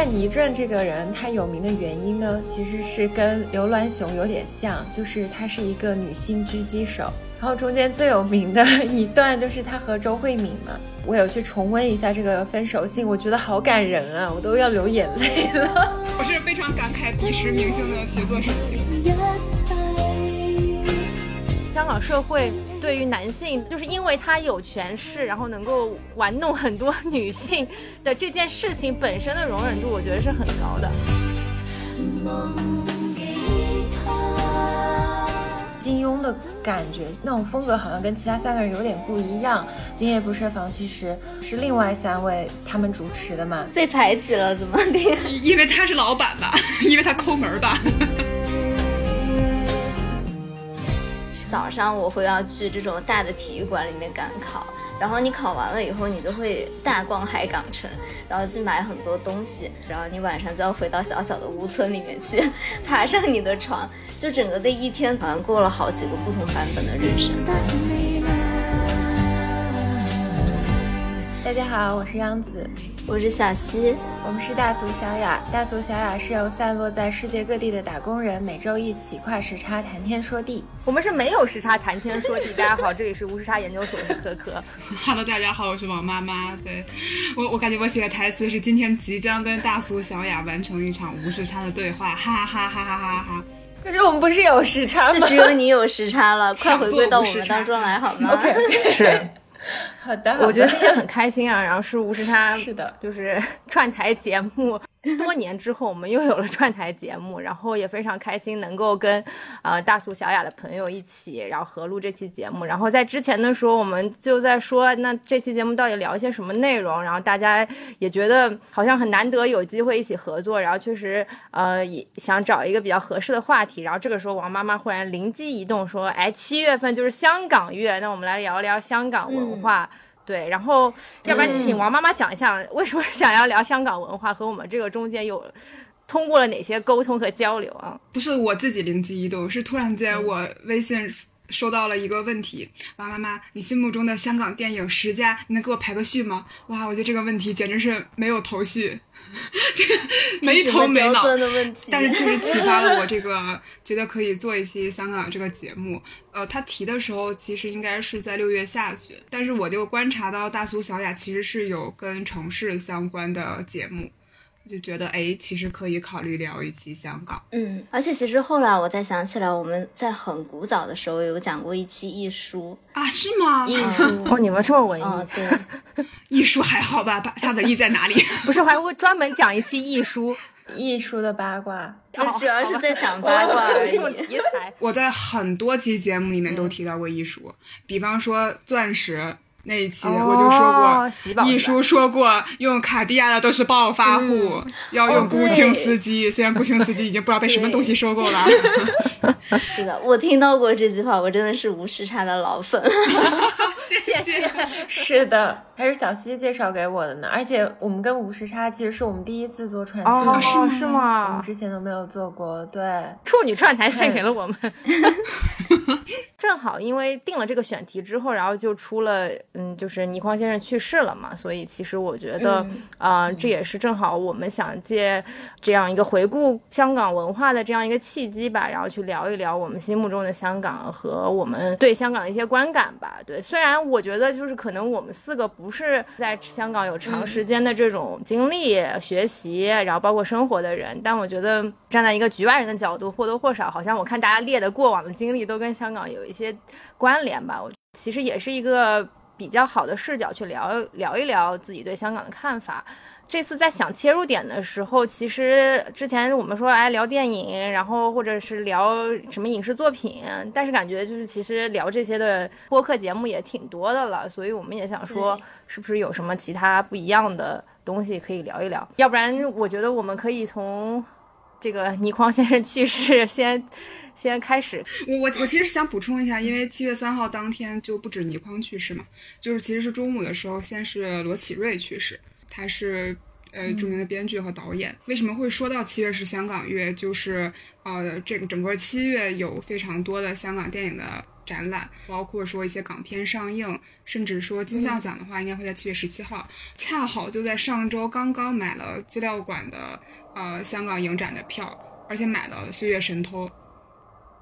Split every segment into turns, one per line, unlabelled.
但倪震这个人他有名的原因呢，其实是跟刘銮雄有点像，就是他是一个女性狙击手。然后中间最有名的 一段就是他和周慧敏嘛，我有去重温一下这个分手信，我觉得好感人啊，我都要流眼泪了。
我是非常感慨彼时明星的写作水平。
香港社会对于男性，就是因为他有权势，然后能够玩弄很多女性的这件事情本身的容忍度，我觉得是很高的。
金庸的感觉，那种风格好像跟其他三个人有点不一样。今夜不设防其实是另外三位他们主持的嘛，
被排挤了怎么的？
因为他是老板吧，因为他抠门吧。
早上我会要去这种大的体育馆里面赶考，然后你考完了以后，你就会大逛海港城，然后去买很多东西，然后你晚上就要回到小小的屋村里面去，爬上你的床，就整个的一天好像过了好几个不同版本的人生。
大家好，我是央子。
我是小溪，
我们是大俗小雅。大俗小雅是由散落在世界各地的打工人每周一起跨时差谈天说地。
我们是没有时差谈天说地。大家好，这里是无时差研究所，我是可可。
Hello，大家好，我是王妈妈。对我，我感觉我写的台词是今天即将跟大俗小雅完成一场无时差的对话，哈哈哈哈哈哈。
可是我们不是有时差吗？
就只有你有时差了，快回归到我们当中来好吗？
是。好的，
我觉得今天很开心啊，然后是无时差，
是的，
就是 串台节目。多年之后，我们又有了串台节目，然后也非常开心能够跟呃大苏小雅的朋友一起，然后合录这期节目。然后在之前的时候，我们就在说，那这期节目到底聊一些什么内容？然后大家也觉得好像很难得有机会一起合作，然后确实呃也想找一个比较合适的话题。然后这个时候，王妈妈忽然灵机一动说：“哎，七月份就是香港月，那我们来聊聊香港文化。”对，然后要不然请王妈妈讲一下，为什么 想要聊香港文化和我们这个中间有通过了哪些沟通和交流啊？
不是我自己灵机一动，是突然间我微信收到了一个问题：王妈妈，你心目中的香港电影十佳，你能给我排个序吗？哇，我觉得这个问题简直是没有头绪。这个没头没脑的问题，但是确实启发了我，这个觉得可以做一期香港这个节目。呃，他提的时候其实应该是在六月下旬，但是我就观察到大苏小雅其实是有跟城市相关的节目。就觉得哎，其实可以考虑聊一期香港。
嗯，而且其实后来我再想起来，我们在很古早的时候有讲过一期艺术
啊，是吗？
艺术 哦，你们这么文艺？
对，
艺术还好吧？它文艺在哪里？
不是，还会专门讲一期艺术，
艺术的八卦，
主要是在讲八卦而已。
题材，
我在很多期节目里面都提到过艺术，比方说钻石。那一期我就说过，一书说过用卡地亚的都是暴发户，要用顾青斯基。虽然顾青斯基已经不知道被什么东西收购了。
是的，我听到过这句话，我真的是无时差的老粉。
谢谢。
是的，还是小西介绍给我的呢。而且我们跟无时差其实是我们第一次做串台，
哦，是吗？
我们之前都没有做过。对，
处女串台献给了我们。正好因为定了这个选题之后，然后就出了，嗯，就是倪匡先生去世了嘛，所以其实我觉得，啊，这也是正好我们想借这样一个回顾香港文化的这样一个契机吧，然后去聊一聊我们心目中的香港和我们对香港的一些观感吧。对，虽然我觉得就是可能我们四个不是在香港有长时间的这种经历、学习，然后包括生活的人，但我觉得站在一个局外人的角度，或多或少，好像我看大家列的过往的经历都跟香港有。一些关联吧，我其实也是一个比较好的视角去聊聊一聊自己对香港的看法。这次在想切入点的时候，其实之前我们说哎聊电影，然后或者是聊什么影视作品，但是感觉就是其实聊这些的播客节目也挺多的了，所以我们也想说是不是有什么其他不一样的东西可以聊一聊？要不然我觉得我们可以从这个倪匡先生去世先。先开始，
我我我其实想补充一下，因为七月三号当天就不止倪匡去世嘛，就是其实是中午的时候，先是罗启瑞去世，他是呃著名的编剧和导演。为什么会说到七月是香港月？就是呃这个整个七月有非常多的香港电影的展览，包括说一些港片上映，甚至说金像奖的话，应该会在七月十七号。恰好就在上周刚刚买了资料馆的呃香港影展的票，而且买了《岁月神偷》。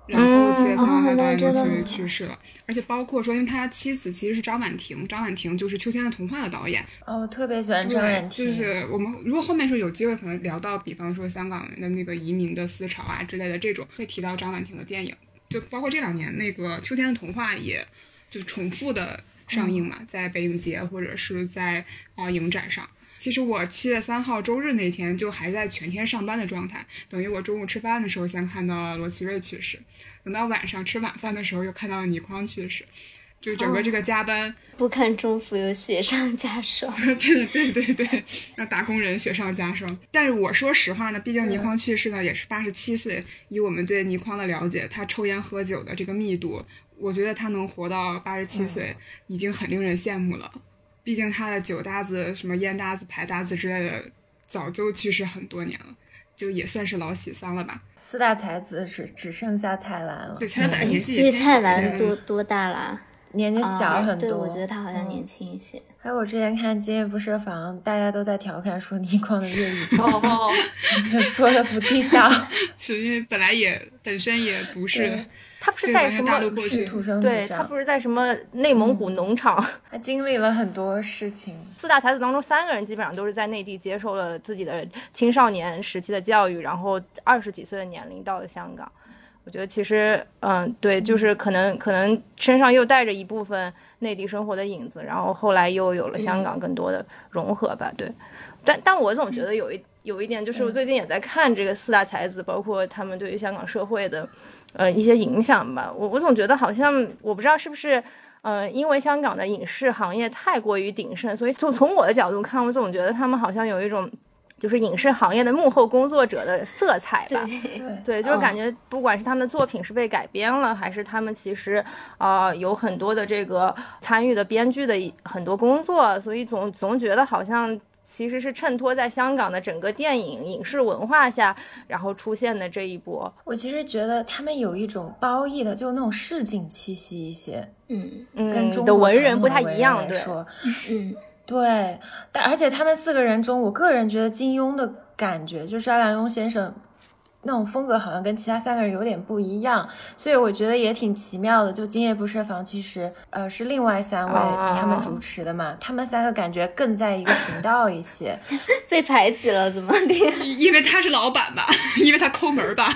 然后七月三号他导演就去去世了，而且包括说，因为他妻子其实是张婉婷，张婉婷就是《秋天的童话》的导演。
哦，我特别喜欢张婉
婷。就是我们如果后面说有机会，可能聊到，比方说香港人的那个移民的思潮啊之类的这种，会提到张婉婷的电影。就包括这两年那个《秋天的童话》，也就是重复的上映嘛，在北影节或者是在啊影展上。其实我七月三号周日那天就还是在全天上班的状态，等于我中午吃饭的时候先看到罗奇瑞去世，等到晚上吃晚饭的时候又看到了倪匡去世，就整个这个加班
不堪重负又雪上加霜，
真的对对对，让打工人雪上加霜。但是我说实话呢，毕竟倪匡去世呢也是八十七岁，以我们对倪匡的了解，他抽烟喝酒的这个密度，我觉得他能活到八十七岁已经很令人羡慕了。毕竟他的酒搭子、什么烟搭子、牌搭子之类的，早就去世很多年了，就也算是老喜丧了吧。
四大才子只只剩下蔡澜了。
对，蔡澜年纪
所以蔡澜多多大了？
年纪小很多。
对，我觉得他好像年轻一些。
还有我之前看《今夜不设防》，大家都在调侃说倪匡的粤语就 说的不地道，
是因为本来也本身也不是。
他不是在什么？对他不是在什么内蒙古农场？
他经历了很多事情。
四大才子当中，三个人基本上都是在内地接受了自己的青少年时期的教育，然后二十几岁的年龄到了香港。我觉得其实，嗯，对，就是可能可能身上又带着一部分内地生活的影子，然后后来又有了香港更多的融合吧。对，但但我总觉得有一有一点，就是我最近也在看这个四大才子，包括他们对于香港社会的。呃，一些影响吧，我我总觉得好像我不知道是不是，嗯，因为香港的影视行业太过于鼎盛，所以就从我的角度看，我总觉得他们好像有一种，就是影视行业的幕后工作者的色彩吧。
对
对，就是感觉不管是他们的作品是被改编了，还是他们其实啊有很多的这个参与的编剧的很多工作，所以总总觉得好像。其实是衬托在香港的整个电影影视文化下，然后出现的这一波。
我其实觉得他们有一种褒义的，就那种市井气息一些。
嗯
嗯，
跟中国
的文
人
不太一样，
对。
嗯，
对。但而且他们四个人中，我个人觉得金庸的感觉，就是阿良庸先生。那种风格好像跟其他三个人有点不一样，所以我觉得也挺奇妙的。就《今夜不设防》，其实呃是另外三位他们主持的嘛，他们三个感觉更在一个频道一些。
被排挤了怎么的？
因为他是老板吧，因为他抠门吧。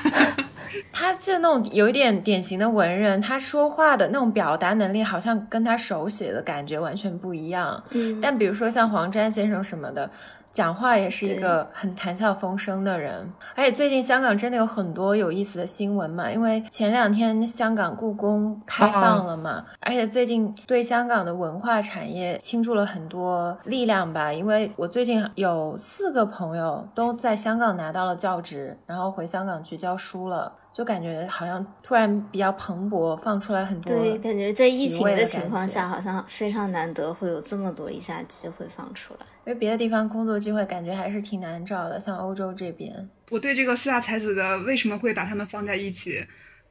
他就那种有一点典型的文人，他说话的那种表达能力好像跟他手写的感觉完全不一样。
嗯，
但比如说像黄沾先生什么的。讲话也是一个很谈笑风生的人，而且最近香港真的有很多有意思的新闻嘛，因为前两天香港故宫开放了嘛，而且最近对香港的文化产业倾注了很多力量吧，因为我最近有四个朋友都在香港拿到了教职，然后回香港去教书了。就感觉好像突然比较蓬勃，放出来很多。
对，感觉在疫情
的
情况下，好像非常难得会有这么多一下机会放出来。
因为别的地方工作机会感觉还是挺难找的，像欧洲这边。
我对这个四大才子的为什么会把他们放在一起，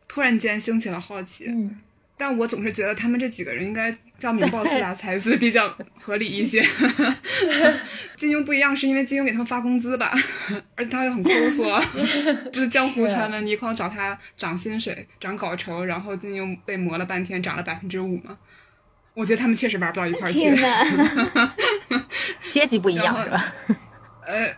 突然间兴起了好奇。
嗯。
但我总是觉得他们这几个人应该叫名报四大才子比较合理一些。金庸不一样，是因为金庸给他们发工资吧，而且他又很抠缩。不是江湖传闻倪匡找他涨薪水、涨稿酬，然后金庸被磨了半天涨了百分之五嘛？我觉得他们确实玩不到一块儿去。
阶级不一样是吧？
呃，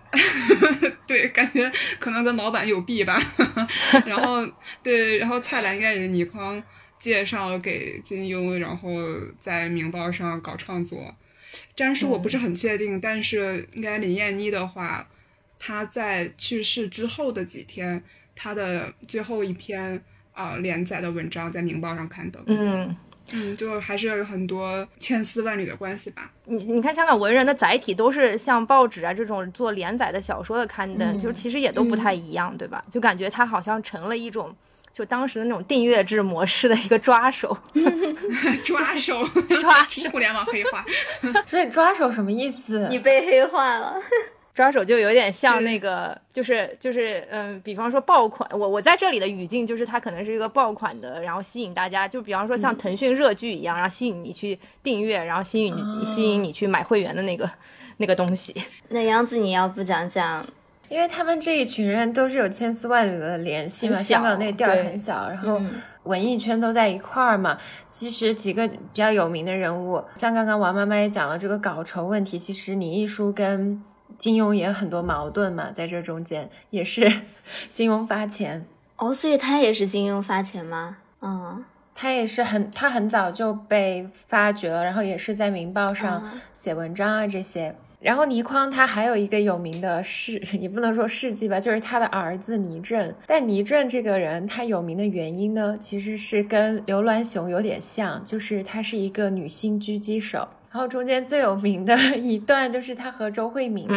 对，感觉可能跟老板有弊吧。然后对，然后蔡澜应该也是倪匡。介绍给金庸，然后在《明报》上搞创作。詹叔我不是很确定，但是应该林燕妮的话，她在去世之后的几天，她的最后一篇啊连载的文章在《明报》上刊登。
嗯
嗯，就还是有很多千丝万缕的关系吧。
你你看，香港文人的载体都是像报纸啊这种做连载的小说的刊登，就其实也都不太一样，对吧？就感觉它好像成了一种。就当时的那种订阅制模式的一个抓手，
抓手，
抓手，
互联网黑化。
所以抓手什么意思？
你被黑化了。
抓手就有点像那个，就是就是嗯，比方说爆款，我我在这里的语境就是它可能是一个爆款的，然后吸引大家，就比方说像腾讯热剧一样，然后吸引你去订阅，然后吸引你吸引你去买会员的那个那个东西。
那杨子，你要不讲讲？
因为他们这一群人都是有千丝万缕的联系嘛，香港那个地儿很小，然后文艺圈都在一块儿嘛。其实几个比较有名的人物，像刚刚王妈妈也讲了这个稿酬问题，其实李一书跟金庸也很多矛盾嘛，在这中间也是 金庸发钱
哦，所以他也是金庸发钱吗？嗯，
他也是很他很早就被发掘了，然后也是在《明报》上写文章啊这些。然后倪匡他还有一个有名的事，也不能说事迹吧，就是他的儿子倪震。但倪震这个人他有名的原因呢，其实是跟刘銮雄有点像，就是他是一个女性狙击手。然后中间最有名的一段就是他和周慧敏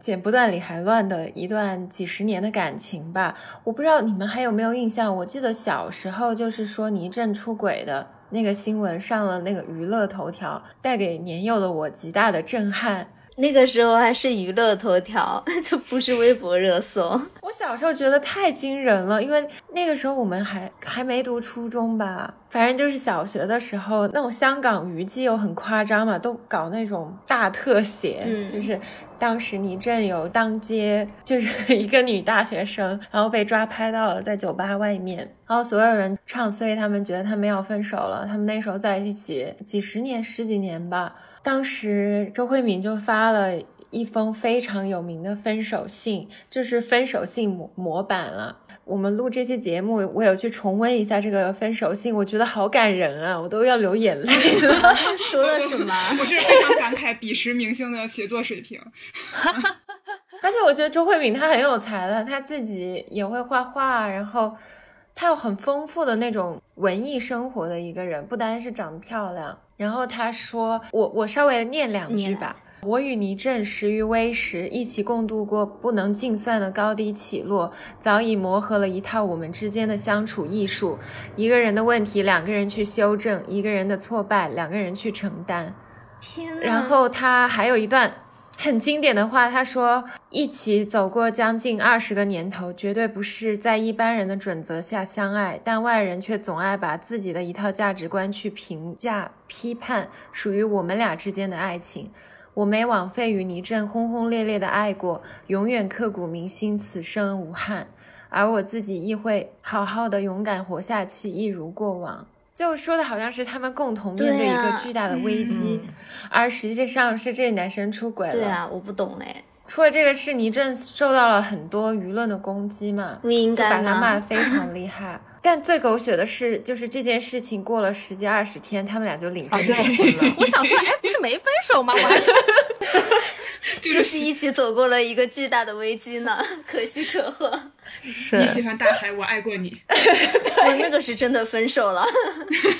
剪不断理还乱的一段几十年的感情吧。我不知道你们还有没有印象？我记得小时候就是说倪震出轨的那个新闻上了那个娱乐头条，带给年幼的我极大的震撼。
那个时候还是娱乐头条，就不是微博热搜。
我小时候觉得太惊人了，因为那个时候我们还还没读初中吧，反正就是小学的时候，那种香港娱记又很夸张嘛，都搞那种大特写，就是当时倪震有当街，就是一个女大学生，然后被抓拍到了在酒吧外面，然后所有人唱衰他们，觉得他们要分手了，他们那时候在一起几十年十几年吧。当时周慧敏就发了一封非常有名的分手信，就是分手信模模板了。我们录这期节目，我有去重温一下这个分手信，我觉得好感人啊，我都要流眼泪了。
说了什么？
我是非常感慨彼时明星的写作水平。
而且我觉得周慧敏她很有才的，她自己也会画画，然后她有很丰富的那种文艺生活的一个人，不单是长得漂亮。然后他说：“我我稍微念两句吧。我与倪震识于微时，一起共度过不能计算的高低起落，早已磨合了一套我们之间的相处艺术。一个人的问题，两个人去修正；一个人的挫败，两个人去承担。
天
然后他还有一段。”很经典的话，他说：“一起走过将近二十个年头，绝对不是在一般人的准则下相爱，但外人却总爱把自己的一套价值观去评价、批判属于我们俩之间的爱情。我没枉费与倪震轰轰烈烈的爱过，永远刻骨铭心，此生无憾。而我自己亦会好好的勇敢活下去，一如过往。”就说的好像是他们共同面对一个巨大的危机，而实际上是这男生出轨了。
对啊，我不懂哎。
除了这个事，倪震受到了很多舆论的攻击嘛，
不应该
把他骂非常厉害。但最狗血的是，就是这件事情过了十几二十天，他们俩就领证结婚了。
我想说，哎，不是没分手吗？我还。
就是一起走过了一个巨大的危机呢，可喜可贺。
你喜欢大海，我爱过你。
我那个是真的分手了。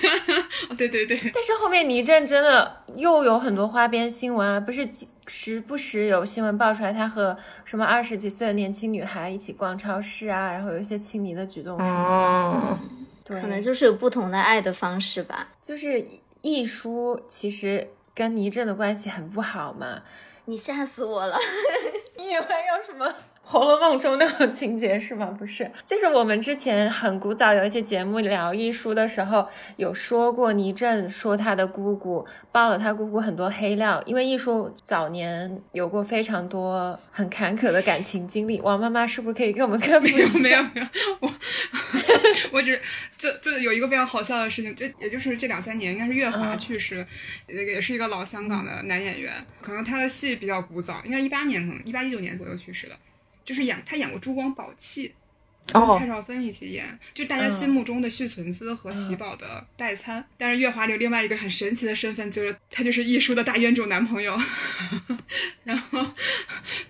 对对对。
但是后面倪震真的又有很多花边新闻啊，不是时不时有新闻爆出来，他和什么二十几岁的年轻女孩一起逛超市啊，然后有一些亲昵的举动什么的。
可能就是有不同的爱的方式吧。
就是易舒其实跟倪震的关系很不好嘛。
你吓死我了！
你以为有什么《红楼梦》中那种情节是吗？不是，就是我们之前很古早有一些节目聊艺术的时候，有说过倪震说他的姑姑爆了他姑姑很多黑料，因为艺术早年有过非常多很坎坷的感情经历。王妈妈是不是可以给我们 科普？
没有没有没有，我 我只就就有一个非常好笑的事情，这也就是这两三年，应该是月华去世，也是一个老香港的男演员，可能他的戏。比较古早，应该是一八年，可能一八一九年左右去世的，就是演他演过《珠光宝气》。跟蔡少芬一起演，就大家心目中的续存姿和喜宝的代餐。但是月华流另外一个很神奇的身份，就是他就是艺叔的大冤种男朋友。然后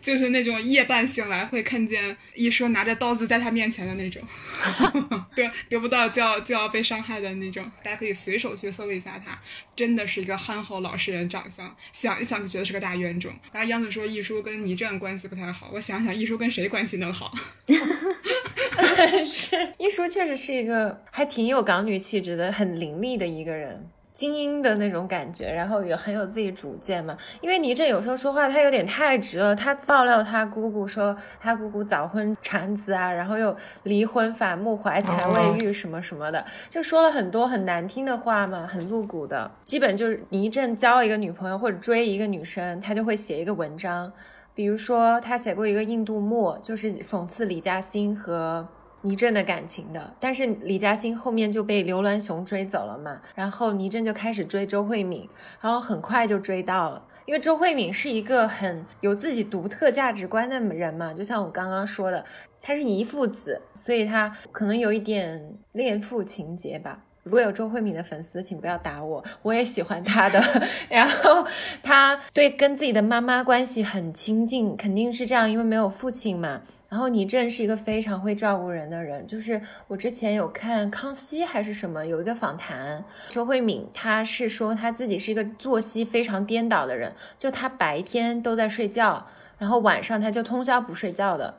就是那种夜半醒来会看见艺叔拿着刀子在他面前的那种，得得不到就要就要被伤害的那种。大家可以随手去搜一下他，真的是一个憨厚老实人长相，想一想就觉得是个大冤种。刚才杨子说艺叔跟倪震关系不太好，我想想艺叔跟谁关系能好？
是，艺叔确实是一个还挺有港女气质的、很伶俐的一个人。精英的那种感觉，然后也很有自己主见嘛。因为倪震有时候说话他有点太直了，他爆料他姑姑说他姑姑早婚产子啊，然后又离婚反目怀才未育什么什么的，就说了很多很难听的话嘛，很露骨的。基本就是倪震交一个女朋友或者追一个女生，他就会写一个文章，比如说他写过一个印度墨，就是讽刺李嘉欣和。倪震的感情的，但是李嘉欣后面就被刘銮雄追走了嘛，然后倪震就开始追周慧敏，然后很快就追到了，因为周慧敏是一个很有自己独特价值观的人嘛，就像我刚刚说的，他是遗父子，所以他可能有一点恋父情节吧。如果有周慧敏的粉丝，请不要打我，我也喜欢她的。然后她对跟自己的妈妈关系很亲近，肯定是这样，因为没有父亲嘛。然后倪震是一个非常会照顾人的人，就是我之前有看康熙还是什么有一个访谈，周慧敏她是说她自己是一个作息非常颠倒的人，就她白天都在睡觉，然后晚上她就通宵不睡觉的，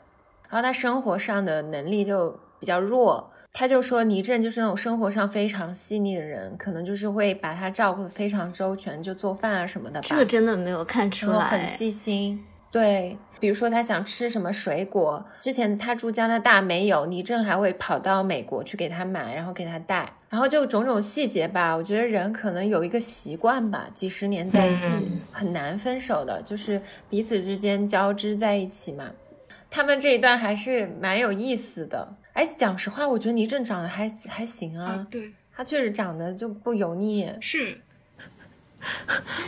然后她生活上的能力就比较弱，他就说倪震就是那种生活上非常细腻的人，可能就是会把他照顾的非常周全，就做饭啊什么的吧。
这个真的没有看出来，
很细心，对。比如说他想吃什么水果，之前他住加拿大没有，倪震还会跑到美国去给他买，然后给他带，然后就种种细节吧。我觉得人可能有一个习惯吧，几十年在一起很难分手的，就是彼此之间交织在一起嘛。他们这一段还是蛮有意思的。哎，讲实话，我觉得倪震长得还还行啊，
对
他确实长得就不油腻，
是。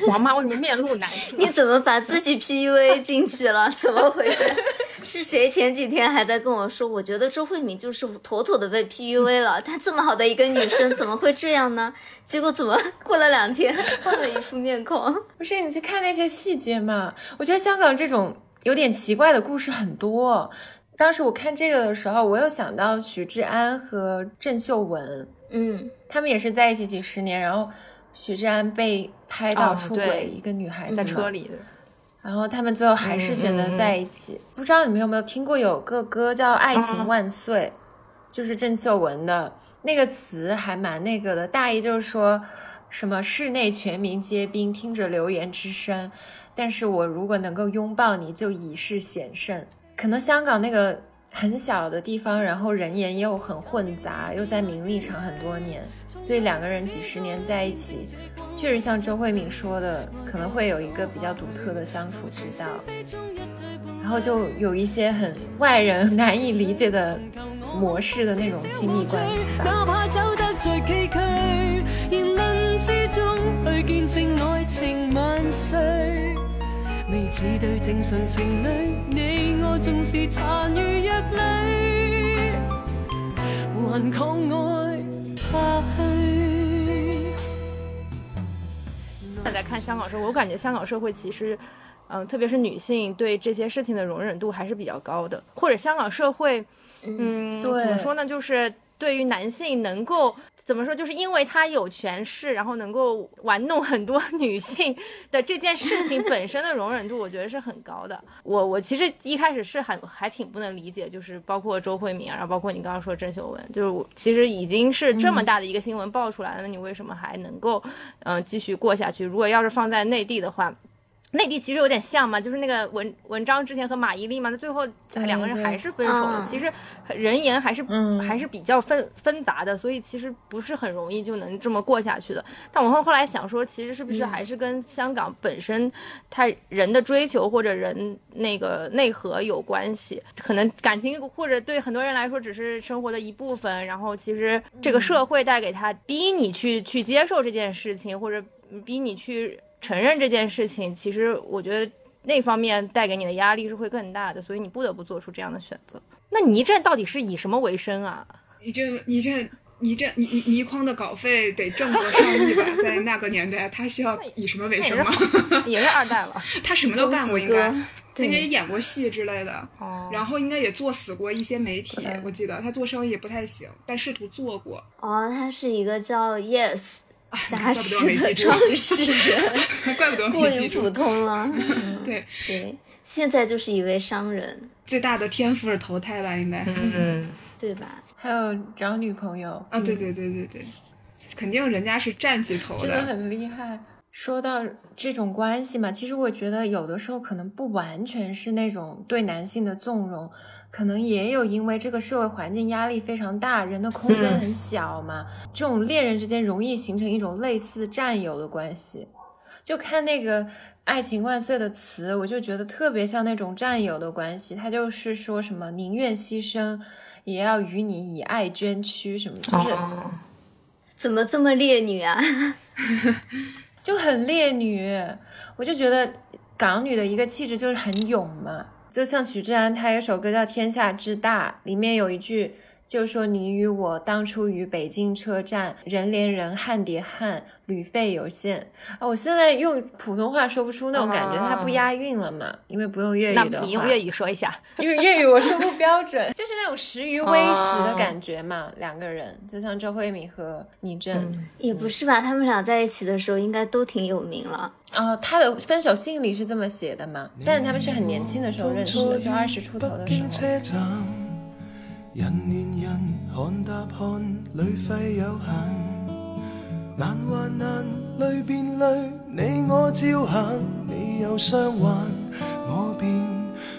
王妈为什么面露难色？
你怎么把自己 PUA 进去了？怎么回事？是谁前几天还在跟我说？我觉得周慧敏就是妥妥的被 PUA 了。她这么好的一个女生，怎么会这样呢？结果怎么过了两天换了一副面孔？
不是你去看那些细节嘛？我觉得香港这种有点奇怪的故事很多。当时我看这个的时候，我又想到许志安和郑秀文，
嗯，
他们也是在一起几十年，然后。许志安被拍到出轨一个女孩
在车里，
然后他们最后还是选择在一起。不知道你们有没有听过有个歌叫《爱情万岁》，就是郑秀文的那个词还蛮那个的，大意就是说什么室内全民皆兵，听着流言之声，但是我如果能够拥抱你就已是险胜。可能香港那个。很小的地方，然后人言又很混杂，又在名利场很多年，所以两个人几十年在一起，确实像周慧敏说的，可能会有一个比较独特的相处之道，然后就有一些很外人难以理解的模式的那种亲密关系吧。未似对正常情侣，你我纵是残余弱女，还抗爱下去。
现在看香港社会，我感觉香港社会其实，嗯，特别是女性对这些事情的容忍度还是比较高的，或者香港社会，嗯，怎么说呢，就是。对于男性能够怎么说，就是因为他有权势，然后能够玩弄很多 女性的这件事情本身的容忍度，我觉得是很高的。我我其实一开始是很还挺不能理解，就是包括周慧敏，然后包括你刚刚说郑秀文，就是我其实已经是这么大的一个新闻爆出来了，那你为什么还能够嗯继续过下去？如果要是放在内地的话。内地其实有点像嘛，就是那个文文章之前和马伊琍嘛，那最后两个人还是分手了。其实人言还是还是比较纷纷杂的，所以其实不是很容易就能这么过下去的。但我后后来想说，其实是不是还是跟香港本身他人的追求或者人那个内核有关系？可能感情或者对很多人来说只是生活的一部分，然后其实这个社会带给他逼你去去接受这件事情，或者逼你去。承认这件事情，其实我觉得那方面带给你的压力是会更大的，所以你不得不做出这样的选择。那倪震到底是以什么为生啊？
倪震，倪震，倪震，倪倪倪匡的稿费得挣个上亿吧？在那个年代，他需要以什么为生吗？
也是二代了。
他什么都干过，应该，他应该也演过戏之类的。哦。然后应该也做死过一些媒体，我记得他做生意不太行，但试图做过。
哦，他是一个叫 Yes。杂志
的
创始人，
怪不得
过于普通了。
对
对，现在就是一位商人，
最大的天赋是投胎吧？应该，
嗯，
对 吧？
还有找女朋友
啊？对对对对对。肯定人家是站起头
真的很厉害。说到这种关系嘛，其实我觉得有的时候可能不完全是那种对男性的纵容，可能也有因为这个社会环境压力非常大，人的空间很小嘛，这种恋人之间容易形成一种类似战友的关系。就看那个《爱情万岁》的词，我就觉得特别像那种战友的关系，他就是说什么宁愿牺牲，也要与你以爱捐躯，什么就是。
怎么这么烈女啊？
就很烈女，我就觉得港女的一个气质就是很勇嘛。就像许志安，他有首歌叫《天下之大》，里面有一句。就说，你与我当初于北京车站，人连人，汉叠汉，旅费有限啊！我现在用普通话说不出那种感觉，它不押韵了嘛，因为不用粤语的话。
那你用粤语说一下，
因为粤语我说不标准，就是那种时于微时的感觉嘛。两个人就像周慧敏和倪震，
也不是吧？他们俩在一起的时候应该都挺有名了。
哦，他的分手信里是这么写的嘛？但他们是很年轻的时候认识的，就二十出头的时候。人年人看旅费有限难还变累你我照行你我便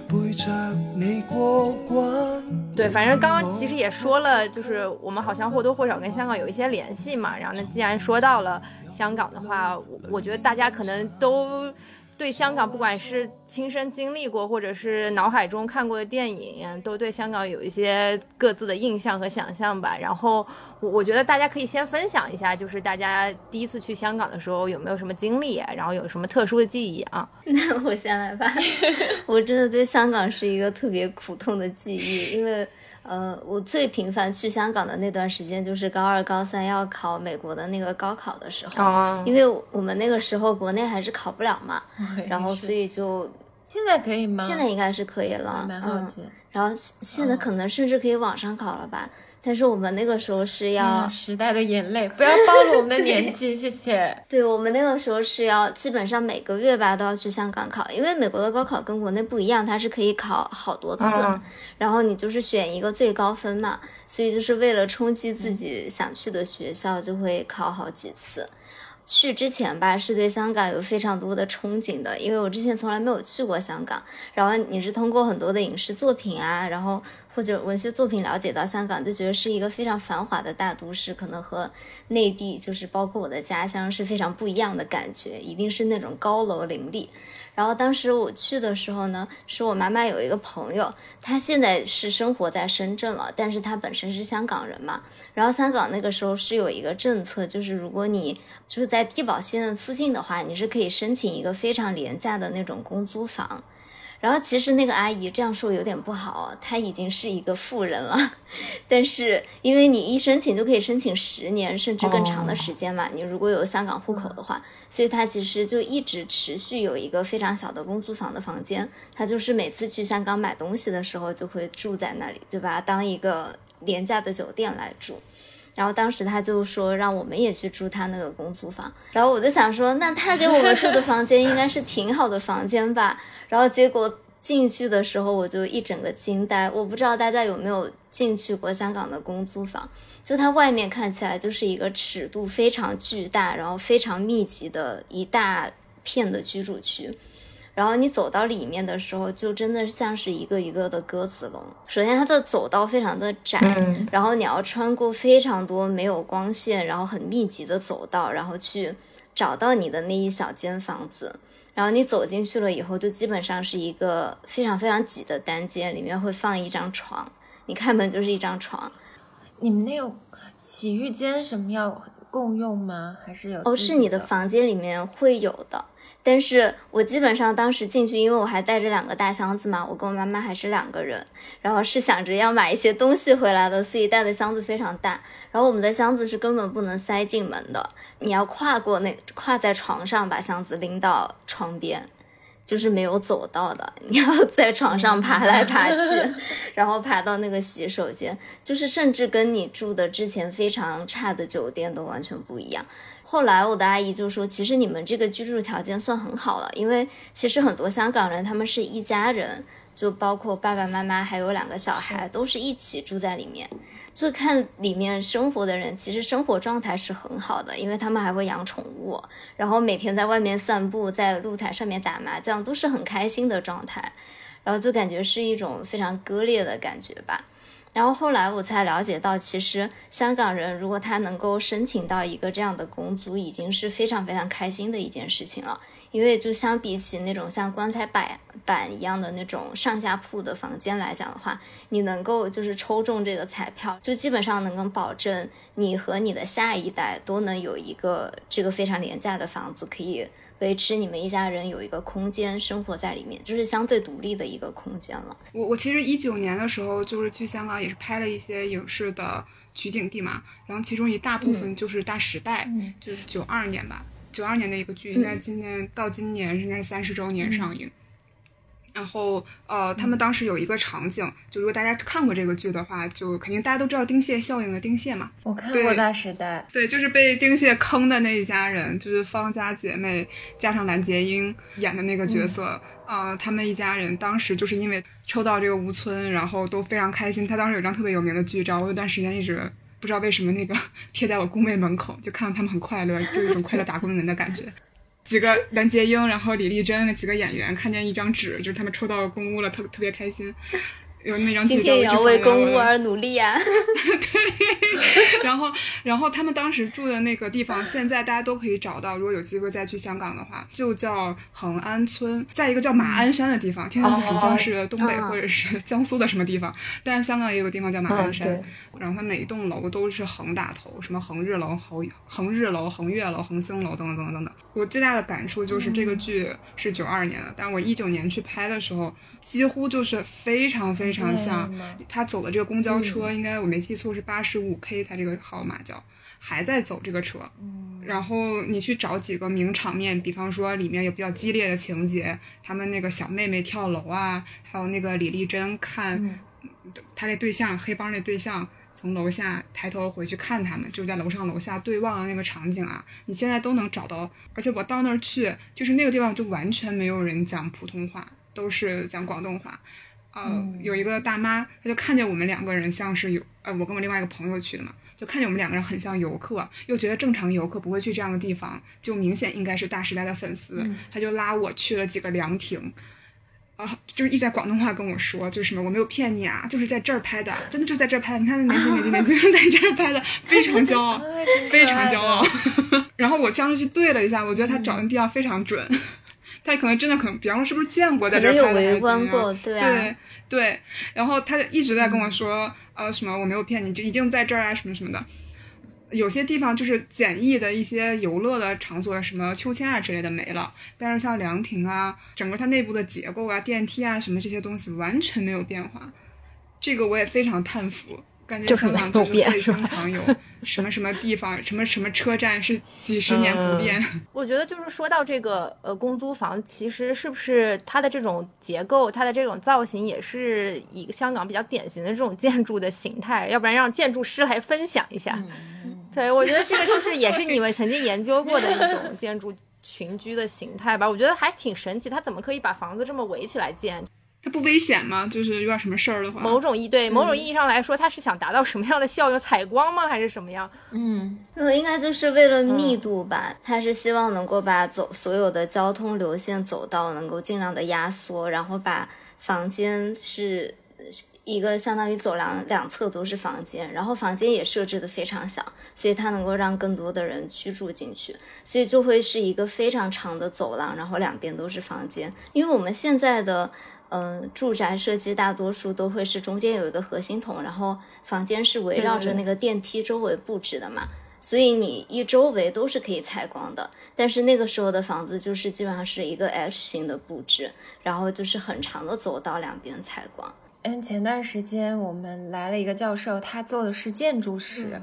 背着你过关对反正刚刚其实也说了就是我们好像或多或少跟香港有一些联系嘛然后那既然说到了香港的话我我觉得大家可能都对香港，不管是亲身经历过，或者是脑海中看过的电影，都对香港有一些各自的印象和想象吧。然后，我我觉得大家可以先分享一下，就是大家第一次去香港的时候有没有什么经历，然后有什么特殊的记忆啊？
那我先来吧。我真的对香港是一个特别苦痛的记忆，因为。呃，我最频繁去香港的那段时间，就是高二、高三要考美国的那个高考的时候，因为我们那个时候国内还是考不了嘛，然后所以就
现在可以吗？
现在应该是可以了，
蛮好奇。
然后现在可能甚至可以网上考了吧。但是我们那个时候是要
时代的眼泪，不要暴露我们的年纪，谢谢。
对我们那个时候是要基本上每个月吧都要去香港考，因为美国的高考跟国内不一样，它是可以考好多次，然后你就是选一个最高分嘛，所以就是为了冲击自己想去的学校，就会考好几次。去之前吧，是对香港有非常多的憧憬的，因为我之前从来没有去过香港。然后你是通过很多的影视作品啊，然后或者文学作品了解到香港，就觉得是一个非常繁华的大都市，可能和内地就是包括我的家乡是非常不一样的感觉，一定是那种高楼林立。然后当时我去的时候呢，是我妈妈有一个朋友，她现在是生活在深圳了，但是她本身是香港人嘛。然后香港那个时候是有一个政策，就是如果你就是在地保线附近的话，你是可以申请一个非常廉价的那种公租房。然后其实那个阿姨这样说有点不好，她已经是一个富人了，但是因为你一申请就可以申请十年甚至更长的时间嘛，你如果有香港户口的话，所以她其实就一直持续有一个非常小的公租房的房间，她就是每次去香港买东西的时候就会住在那里，就把它当一个廉价的酒店来住。然后当时他就说让我们也去住他那个公租房，然后我就想说，那他给我们住的房间应该是挺好的房间吧？然后结果进去的时候我就一整个惊呆，我不知道大家有没有进去过香港的公租房，就它外面看起来就是一个尺度非常巨大，然后非常密集的一大片的居住区。然后你走到里面的时候，就真的像是一个一个的鸽子笼。首先，它的走道非常的窄，然后你要穿过非常多没有光线，然后很密集的走道，然后去找到你的那一小间房子。然后你走进去了以后，就基本上是一个非常非常挤的单间，里面会放一张床，你开门就是一张床。
你们那个洗浴间什么要共用吗？还是有？
哦，是你的房间里面会有的。但是我基本上当时进去，因为我还带着两个大箱子嘛，我跟我妈妈还是两个人，然后是想着要买一些东西回来的，所以带的箱子非常大。然后我们的箱子是根本不能塞进门的，你要跨过那跨在床上把箱子拎到床边，就是没有走到的，你要 在床上爬来爬去，然后爬到那个洗手间，就是甚至跟你住的之前非常差的酒店都完全不一样。后来我的阿姨就说：“其实你们这个居住条件算很好了，因为其实很多香港人他们是一家人就包括爸爸妈妈还有两个小孩都是一起住在里面。就看里面生活的人，其实生活状态是很好的，因为他们还会养宠物，然后每天在外面散步，在露台上面打麻将，都是很开心的状态。然后就感觉是一种非常割裂的感觉吧。然后后来我才了解到，其实香港人如果他能够申请到一个这样的公租，已经是非常非常开心的一件事情了。因为就相比起那种像棺材板板一样的那种上下铺的房间来讲的话，你能够就是抽中这个彩票，就基本上能够保证你和你的下一代都能有一个这个非常廉价的房子可以。维持你们一家人有一个空间生活在里面，就是相对独立的一个空间了。
我我其实一九年的时候就是去香港，也是拍了一些影视的取景地嘛，然后其中一大部分就是《大时代》，就是九二年吧，九二年的一个剧，应该今年到今年应该是三十周年上映。然后，呃，他们当时有一个场景，就如果大家看过这个剧的话，就肯定大家都知道丁蟹效应的丁蟹嘛。
我看过《大时代》，
对，就是被丁蟹坑的那一家人，就是方家姐妹加上蓝洁瑛演的那个角色，呃，他们一家人当时就是因为抽到这个吴村，然后都非常开心。他当时有张特别有名的剧照，我有段时间一直不知道为什么那个 贴在我工位门口，就看到他们很快乐，就有一种快乐打工人的感觉。几个蓝洁瑛，然后李丽珍那几个演员看见一张纸，就是他们抽到公屋了，特特别开心。有那张
今天也要为公屋而努力呀。
对，然后，然后他们当时住的那个地方，现在大家都可以找到。如果有机会再去香港的话，就叫恒安村，在一个叫马鞍山的地方，听上去很像是东北或者是江苏的什么地方。但是香港也有个地方叫马鞍山，然后它每一栋楼都是恒打头，什么恒日楼、恒恒日楼、恒月楼、恒星楼等等等等等等。我最大的感触就是这个剧是九二年的，但我一九年去拍的时候，几乎就是非常非常像他走的这个公交车，应该我没记错是八十五 K，他这个号码叫还在走这个车。然后你去找几个名场面，比方说里面有比较激烈的情节，他们那个小妹妹跳楼啊，还有那个李丽珍看他那对象黑帮那对象。从楼下抬头回去看他们，就是在楼上楼下对望的那个场景啊，你现在都能找到。而且我到那儿去，就是那个地方就完全没有人讲普通话，都是讲广东话。呃，有一个大妈，她就看见我们两个人像是有，呃，我跟我另外一个朋友去的嘛，就看见我们两个人很像游客，又觉得正常游客不会去这样的地方，就明显应该是大时代的粉丝，她就拉我去了几个凉亭。啊，就是一直在广东话跟我说，就是什么我没有骗你啊，就是在这儿拍的，真的就在这儿拍的。你看那年轻年轻年轻在这儿拍的，非常骄傲，非常骄傲。然后我当时去对了一下，我觉得他找的地方非常准，他可能真的可能，比方说是不是见过在这儿拍的？
有围观过，对
对对。然后他一直在跟我说，呃，什么我没有骗你，就一定在这儿啊，什么什么的。有些地方就是简易的一些游乐的场所，什么秋千啊之类的没了，但是像凉亭啊，整个它内部的结构啊、电梯啊什么这些东西完全没有变化，这个我也非常叹服。感觉香港就是会经常有什么什么地方、什么什么车站是几十年不变。
我觉得就是说到这个呃公租房，其实是不是它的这种结构、它的这种造型，也是一个香港比较典型的这种建筑的形态？要不然让建筑师来分享一下。对，我觉得这个是不是也是 你们曾经研究过的一种建筑群居的形态吧？我觉得还挺神奇，它怎么可以把房子这么围起来建？
它不危险吗？就是有点什么事儿的话，
某种意对某种意义上来说，它是想达到什么样的效用？采光吗？还是什么样？
嗯，应该就是为了密度吧。它是希望能够把走所有的交通流线走道能够尽量的压缩，然后把房间是一个相当于走廊两侧都是房间，然后房间也设置的非常小，所以它能够让更多的人居住进去，所以就会是一个非常长的走廊，然后两边都是房间。因为我们现在的。嗯，住宅设计大多数都会是中间有一个核心筒，然后房间是围绕着那个电梯周围布置的嘛，所以你一周围都是可以采光的。但是那个时候的房子就是基本上是一个 H 型的布置，然后就是很长的走道两边采光。
嗯，前段时间我们来了一个教授，他做的是建筑师，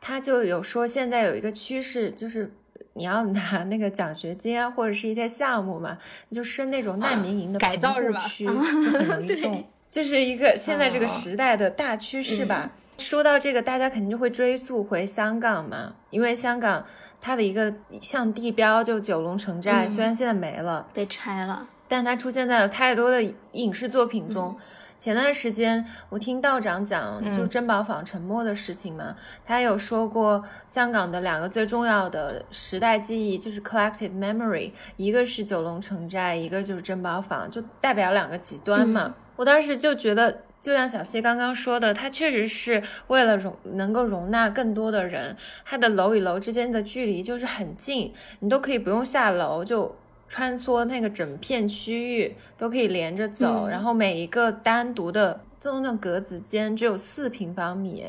他就有说现在有一个趋势就是。你要拿那个奖学金啊，或者是一些项目嘛，就申那种难民营的
改造是吧？
区就很容易中，就是一个现在这个时代的大趋势吧。说到这个，大家肯定就会追溯回香港嘛，因为香港它的一个像地标就九龙城寨，虽然现在没了，
被拆了。
但它出现在了太多的影视作品中。前段时间我听道长讲，就珍宝坊沉没的事情嘛，他有说过香港的两个最重要的时代记忆就是 collective memory，一个是九龙城寨，一个就是珍宝坊，就代表两个极端嘛。我当时就觉得，就像小西刚刚说的，它确实是为了容能够容纳更多的人，它的楼与楼之间的距离就是很近，你都可以不用下楼就。穿梭那个整片区域都可以连着走，然后每一个单独的这种那种格子间只有四平方米，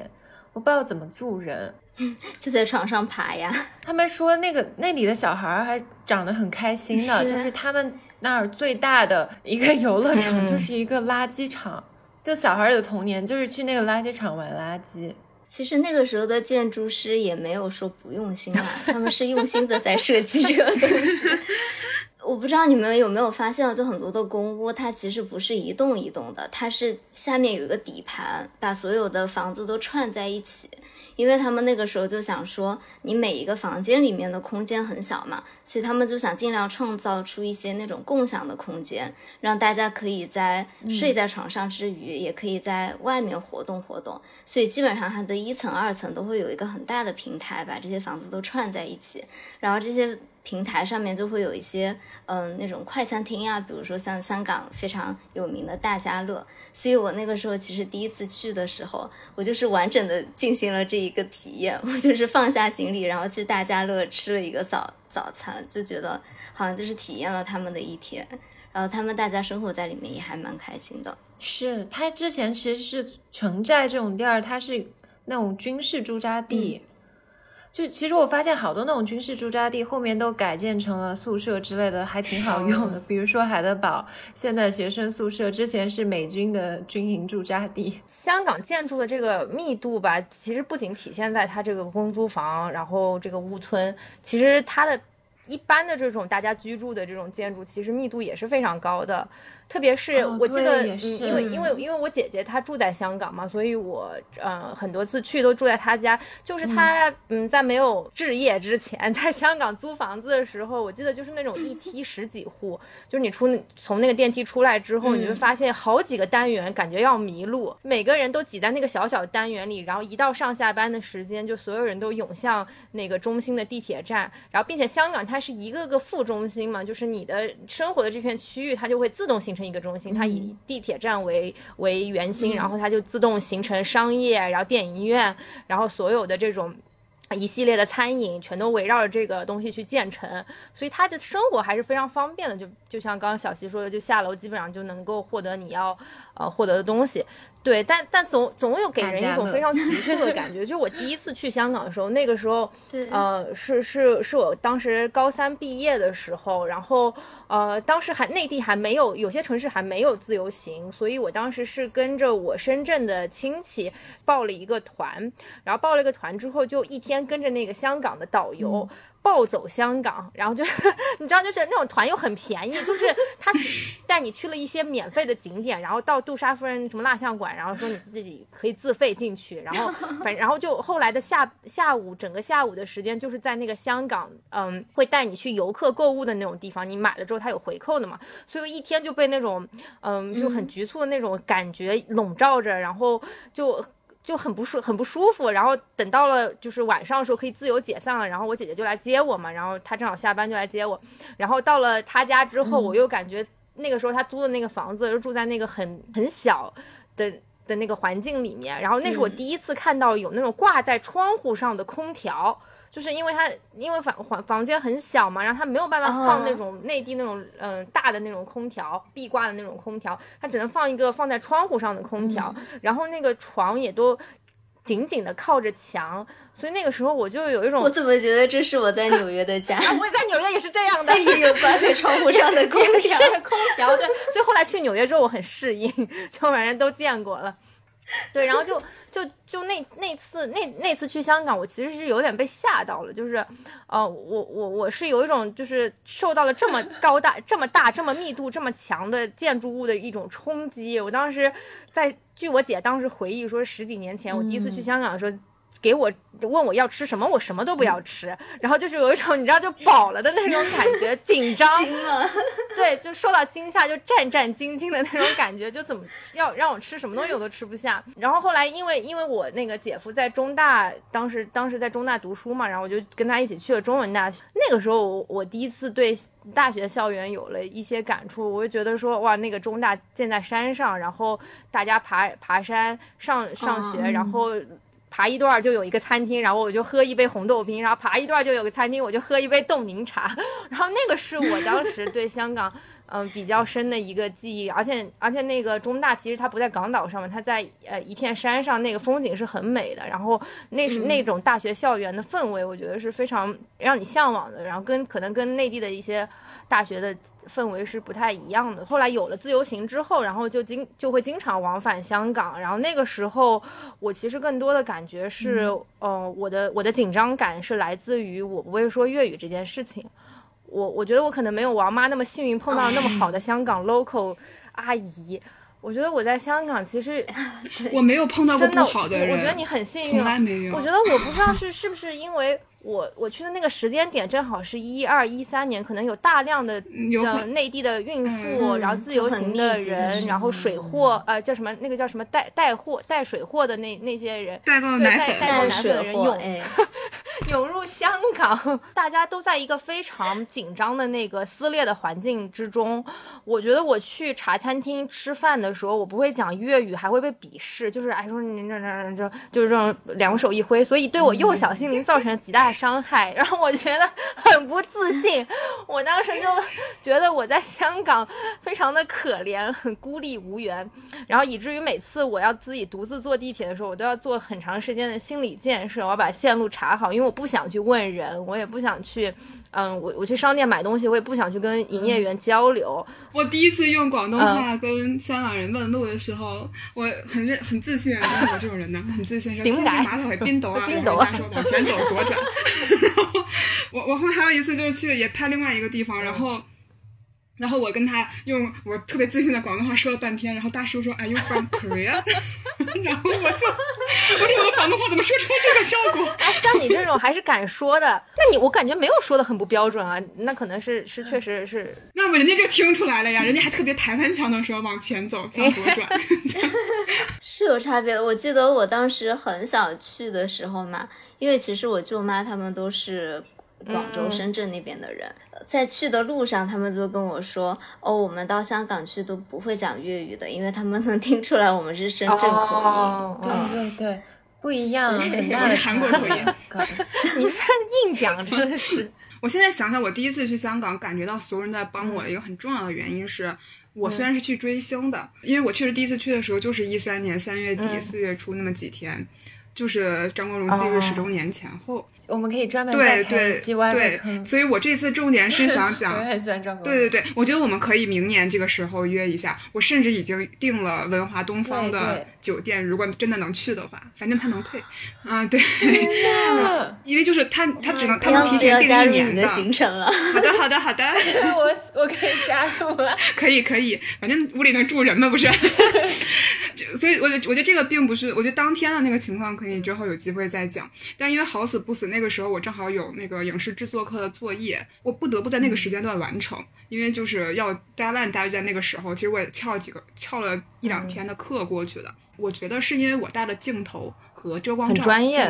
我不知道怎么住人，
就在床上爬呀。
他们说那个那里的小孩还长得很开心的，就是他们那儿最大的一个游乐场 就是一个垃圾场，就小孩的童年就是去那个垃圾场玩垃圾。
其实那个时候的建筑师也没有说不用心啊，他们是用心的在设计这个东西。我不知道你们有没有发现，就很多的公屋，它其实不是一栋一栋的，它是下面有一个底盘，把所有的房子都串在一起。因为他们那个时候就想说，你每一个房间里面的空间很小嘛，所以他们就想尽量创造出一些那种共享的空间，让大家可以在睡在床上之余，也可以在外面活动活动。所以基本上它的一层、二层都会有一个很大的平台，把这些房子都串在一起，然后这些。平台上面就会有一些，嗯，那种快餐厅啊，比如说像香港非常有名的大家乐。所以我那个时候其实第一次去的时候，我就是完整的进行了这一个体验。我就是放下行李，然后去大家乐吃了一个早早餐，就觉得好像就是体验了他们的一天。然后他们大家生活在里面也还蛮开心的。
是他之前其实是城寨这种地儿，它是那种军事驻扎地。就其实我发现好多那种军事驻扎地后面都改建成了宿舍之类的，还挺好用的。比如说海德堡现在学生宿舍，之前是美军的军营驻扎地。
香港建筑的这个密度吧，其实不仅体现在它这个公租房，然后这个屋村，其实它的一般的这种大家居住的这种建筑，其实密度也是非常高的。特别是我记得，嗯，因为因为因为我姐姐她住在香港嘛，所以我呃很多次去都住在她家。就是她嗯在没有置业之前，在香港租房子的时候，我记得就是那种一梯十几户，就是你出从那个电梯出来之后，你会发现好几个单元，感觉要迷路，每个人都挤在那个小小单元里，然后一到上下班的时间，就所有人都涌向那个中心的地铁站，然后并且香港它是一个个副中心嘛，就是你的生活的这片区域，它就会自动形成。成一个中心，它以地铁站为为圆心，然后它就自动形成商业，然后电影院，然后所有的这种一系列的餐饮，全都围绕着这个东西去建成，所以它的生活还是非常方便的。就就像刚刚小溪说的，就下楼基本上就能够获得你要呃获得的东西。对，但但总总有给人一种非常 急促的感觉。就我第一次去香港的时候，那个时候，呃，是是是我当时高三毕业的时候，然后呃，当时还内地还没有，有些城市还没有自由行，所以我当时是跟着我深圳的亲戚报了一个团，然后报了一个团之后，就一天跟着那个香港的导游。暴走香港，然后就 你知道，就是那种团又很便宜，就是他 带你去了一些免费的景点，然后到杜莎夫人什么蜡像馆，然后说你自己可以自费进去，然后 反然后就后来的下下午整个下午的时间就是在那个香港，嗯，会带你去游客购物的那种地方，你买了之后他有回扣的嘛，所以一天就被那种嗯就很局促的那种感觉笼罩着，然后就。就很不舒很不舒服，然后等到了就是晚上的时候可以自由解散了，然后我姐姐就来接我嘛，然后她正好下班就来接我，然后到了她家之后，我又感觉那个时候她租的那个房子就住在那个很很小的的那个环境里面，然后那是我第一次看到有那种挂在窗户上的空调。就是因为它因为房房房间很小嘛，然后它没有办法放那种内地那种嗯大的那种空调，壁挂的那种空调，它只能放一个放在窗户上的空调，然后那个床也都紧紧的靠着墙，所以那个时候我就有一种，
我怎么觉得这是我在纽约的家？
我也在纽约也是这样的，
也有挂在窗户上的空调，
空调对，所以后来去纽约之后我很适应，就反正都见过了。对，然后就就就那那次那那次去香港，我其实是有点被吓到了，就是，呃，我我我是有一种就是受到了这么高大、这么大、这么密度、这么强的建筑物的一种冲击。我当时在据我姐当时回忆说，十几年前我第一次去香港的时候。给我问我要吃什么，我什么都不要吃，然后就是有一种你知道就饱了的那种感觉，紧张，对，就受到惊吓就战战兢兢的那种感觉，就怎么要让我吃什么东西我都吃不下。然后后来因为因为我那个姐夫在中大，当时当时在中大读书嘛，然后我就跟他一起去了中文大学。那个时候我我第一次对大学校园有了一些感触，我就觉得说哇，那个中大建在山上，然后大家爬爬山上上学，然后。爬一段就有一个餐厅，然后我就喝一杯红豆冰，然后爬一段就有个餐厅，我就喝一杯冻柠茶，然后那个是我当时对香港嗯比较深的一个记忆，而且而且那个中大其实它不在港岛上面，它在呃一片山上，那个风景是很美的，然后那是那种大学校园的氛围，我觉得是非常让你向往的，然后跟可能跟内地的一些。大学的氛围是不太一样的。后来有了自由行之后，然后就经就会经常往返香港。然后那个时候，我其实更多的感觉是，嗯，我的我的紧张感是来自于我不会说粤语这件事情。我我觉得我可能没有王妈那么幸运碰到那么好的香港 local 阿姨。我觉得我在香港其实
我没有碰到过不好的人。
我觉得你很幸运，
从来没有。
我觉得我不知道是是不是因为。我我去的那个时间点正好是一二一三年，可能有大量的的内地的孕妇，然后自由行的人，然后水货呃叫什么那个叫什么带带货带水货的那那些人，
带购奶
粉代购奶粉的人涌 涌入香港，大家都在一个非常紧张的那个撕裂的环境之中。我觉得我去茶餐厅吃饭的时候，我不会讲粤语，还会被鄙视，就是哎说你这这这就是这种两手一挥，所以对我幼小心灵造成极大。伤害，然后我觉得很不自信。我当时就觉得我在香港非常的可怜，很孤立无援，然后以至于每次我要自己独自坐地铁的时候，我都要做很长时间的心理建设，我要把线路查好，因为我不想去问人，我也不想去，嗯，我我去商店买东西，我也不想去跟营业员交流。
我第一次用广东话跟香港人问路的时候，我很认很自信，像我这种人呢，很自信说：“天马桶冰抖啊，冰斗啊，说往前走，左转。” 然后我我后面还有一次就是去也拍另外一个地方，然后然后我跟他用我特别自信的广东话说了半天，然后大叔说 Are you from Korea？然后我就 我这我的广东话怎么说出这个效果？
哎，像你这种还是敢说的，那你我感觉没有说的很不标准啊，那可能是是确实是，
那么人家就听出来了呀，人家还特别台湾腔的说往前走，向左转，
是有差别的。我记得我当时很想去的时候嘛。因为其实我舅妈他们都是广州、深圳那边的人，在去的路上，他们就跟我说：“哦，我们到香港去都不会讲粤语的，因为他们能听出来我们是深圳口
音。”对对对，不一样，很 大的
韩国口音。
你是硬讲，真的是。
我现在想想，我第一次去香港，感觉到所有人在帮我，一个很重要的原因是我虽然是去追星的，因为我确实第一次去的时候就是一三年三月底四月初那么几天。就是张国荣忌日十周年前后。
我们可以专门
对对对，所以我这次重点是想讲，
我很喜欢张国
荣。对对对，我觉得我们可以明年这个时候约一下。我甚至已经定了文华东方的酒店，如果真的能去的话，反正他能退。啊，对。因为就是他他只能他能提前订一年
的行程了。
好的好的好的，
我我可以加入了。
可以可以，反正屋里能住人嘛，不是？所以我觉我觉得这个并不是，我觉得当天的那个情况可以之后有机会再讲。但因为好死不死那。个时候我正好有那个影视制作课的作业，我不得不在那个时间段完成，因为就是要 deadline 大约在那个时候。其实我也翘了几个，翘了一两天的课过去的。我觉得是因为我带了镜头和遮光罩，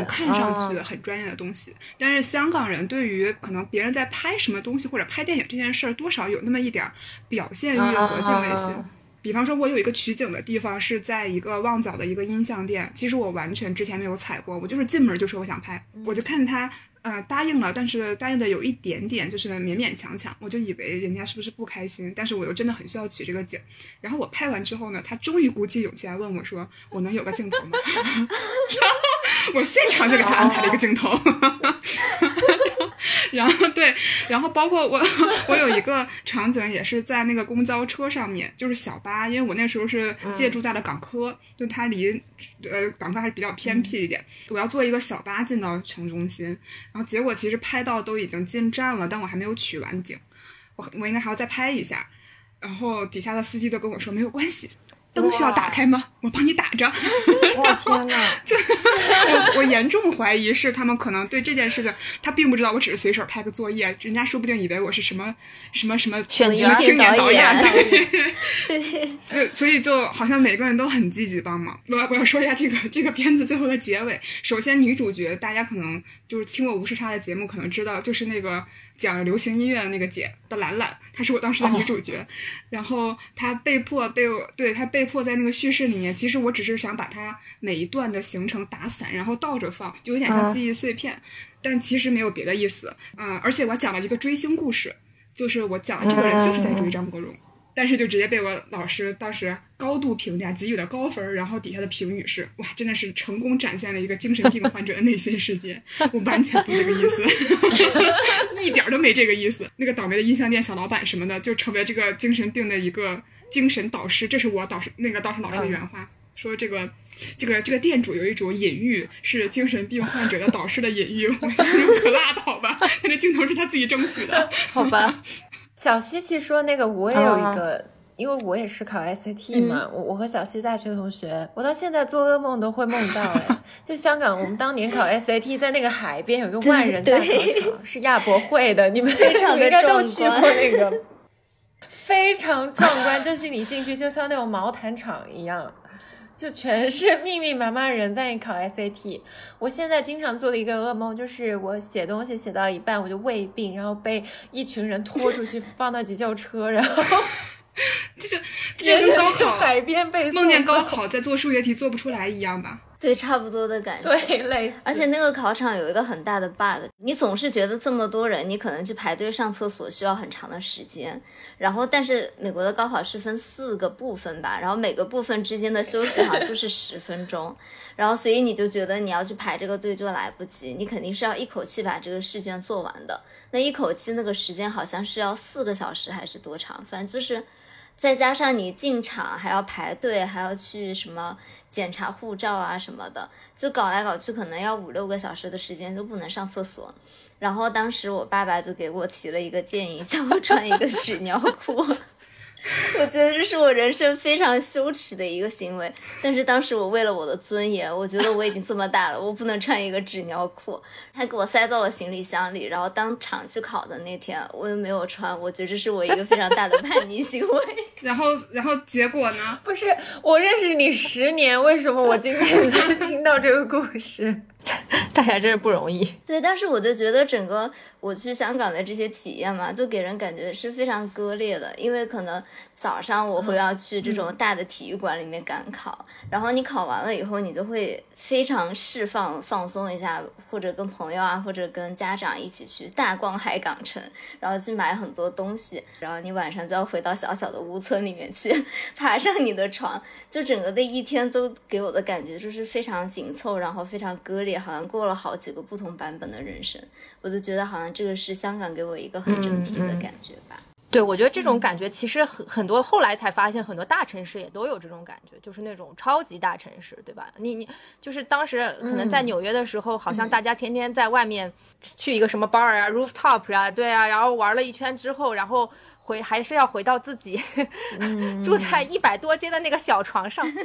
看上去很专业的东西。但是香港人对于可能别人在拍什么东西或者拍电影这件事儿，多少有那么一点表现欲和敬畏心。比方说，我有一个取景的地方是在一个旺角的一个音像店，其实我完全之前没有踩过，我就是进门就说我想拍，我就看他，呃，答应了，但是答应的有一点点，就是勉勉强强，我就以为人家是不是不开心，但是我又真的很需要取这个景，然后我拍完之后呢，他终于鼓起勇气来问我说，我能有个镜头吗？我现场就给他安排了一个镜头，然后对，然后包括我，我有一个场景也是在那个公交车上面，就是小巴，因为我那时候是借住在了港科，就它离呃港科还是比较偏僻一点，我要坐一个小巴进到城中心，然后结果其实拍到都已经进站了，但我还没有取完景，我我应该还要再拍一下，然后底下的司机都跟我说没有关系。灯需要打开吗？我帮你打着。
我天哪！
我我严重怀疑是他们可能对这件事情，他并不知道我只是随手拍个作业，人家说不定以为我是什么什么什么
选
什么青年导演。
对，
就所以就好像每个人都很积极帮忙。我我要说一下这个这个片子最后的结尾。首先，女主角大家可能就是听过吴世差的节目，可能知道就是那个。讲流行音乐的那个姐的兰兰，她是我当时的女主角，然后她被迫被对她被迫在那个叙事里面，其实我只是想把她每一段的行程打散，然后倒着放，就有点像记忆碎片，但其实没有别的意思，嗯，而且我讲了一个追星故事，就是我讲的这个人就是在追张国荣。但是就直接被我老师当时高度评价，给予了高分然后底下的评语是：哇，真的是成功展现了一个精神病患者的内心世界。我完全不这个意思，一点都没这个意思。那个倒霉的音像店小老板什么的，就成为这个精神病的一个精神导师。这是我导师那个导师老师的原话，说这个这个这个店主有一种隐喻，是精神病患者的导师的隐喻。我说可拉倒吧，他这镜头是他自己争取的，
好吧。
小西奇说：“那个我也有一个，因为我也是考 SAT 嘛。我我和小西大学同学，我到现在做噩梦都会梦到。哎，就香港，我们当年考 SAT 在那个海边有一个万人大广场，是亚博会的，你们 应该都去过那个，非常壮观。就是你进去就像那种毛毯场一样。”就全是 密密麻麻人在考 SAT。我现在经常做的一个噩梦就是，我写东西写到一半，我就胃病，然后被一群人拖出去 放到急救车，然后
这就 这就跟高考
海边被
梦见高考在做数学题做不出来一样吧。
对，差不多的感觉。
对，类似。
而且那个考场有一个很大的 bug，你总是觉得这么多人，你可能去排队上厕所需要很长的时间。然后，但是美国的高考是分四个部分吧，然后每个部分之间的休息好像就是十分钟。然后，所以你就觉得你要去排这个队就来不及，你肯定是要一口气把这个试卷做完的。那一口气那个时间好像是要四个小时还是多长？反正就是。再加上你进场还要排队，还要去什么检查护照啊什么的，就搞来搞去，可能要五六个小时的时间都不能上厕所。然后当时我爸爸就给我提了一个建议，叫我穿一个纸尿裤。我觉得这是我人生非常羞耻的一个行为，但是当时我为了我的尊严，我觉得我已经这么大了，我不能穿一个纸尿裤。他给我塞到了行李箱里，然后当场去考的那天，我又没有穿，我觉得这是我一个非常大的叛逆行为。
然后，然后结果呢？
不是我认识你十年，为什么我今天才听到这个故事？
大家真是不容易。
对，但是我就觉得整个我去香港的这些体验嘛，就给人感觉是非常割裂的。因为可能早上我会要去这种大的体育馆里面赶考，然后你考完了以后，你就会非常释放、放松一下，或者跟朋友啊，或者跟家长一起去大逛海港城，然后去买很多东西，然后你晚上就要回到小小的屋村里面去，爬上你的床，就整个的一天都给我的感觉就是非常紧凑，然后非常割裂。好像过了好几个不同版本的人生，我就觉得好像这个是香港给我一个很整体的感觉吧。
对，我觉得这种感觉其实很很多，后来才发现很多大城市也都有这种感觉，就是那种超级大城市，对吧？你你就是当时可能在纽约的时候，好像大家天天在外面去一个什么 bar 啊、rooftop 啊，对啊，然后玩了一圈之后，然后回还是要回到自己 住在一百多间的那个小床上。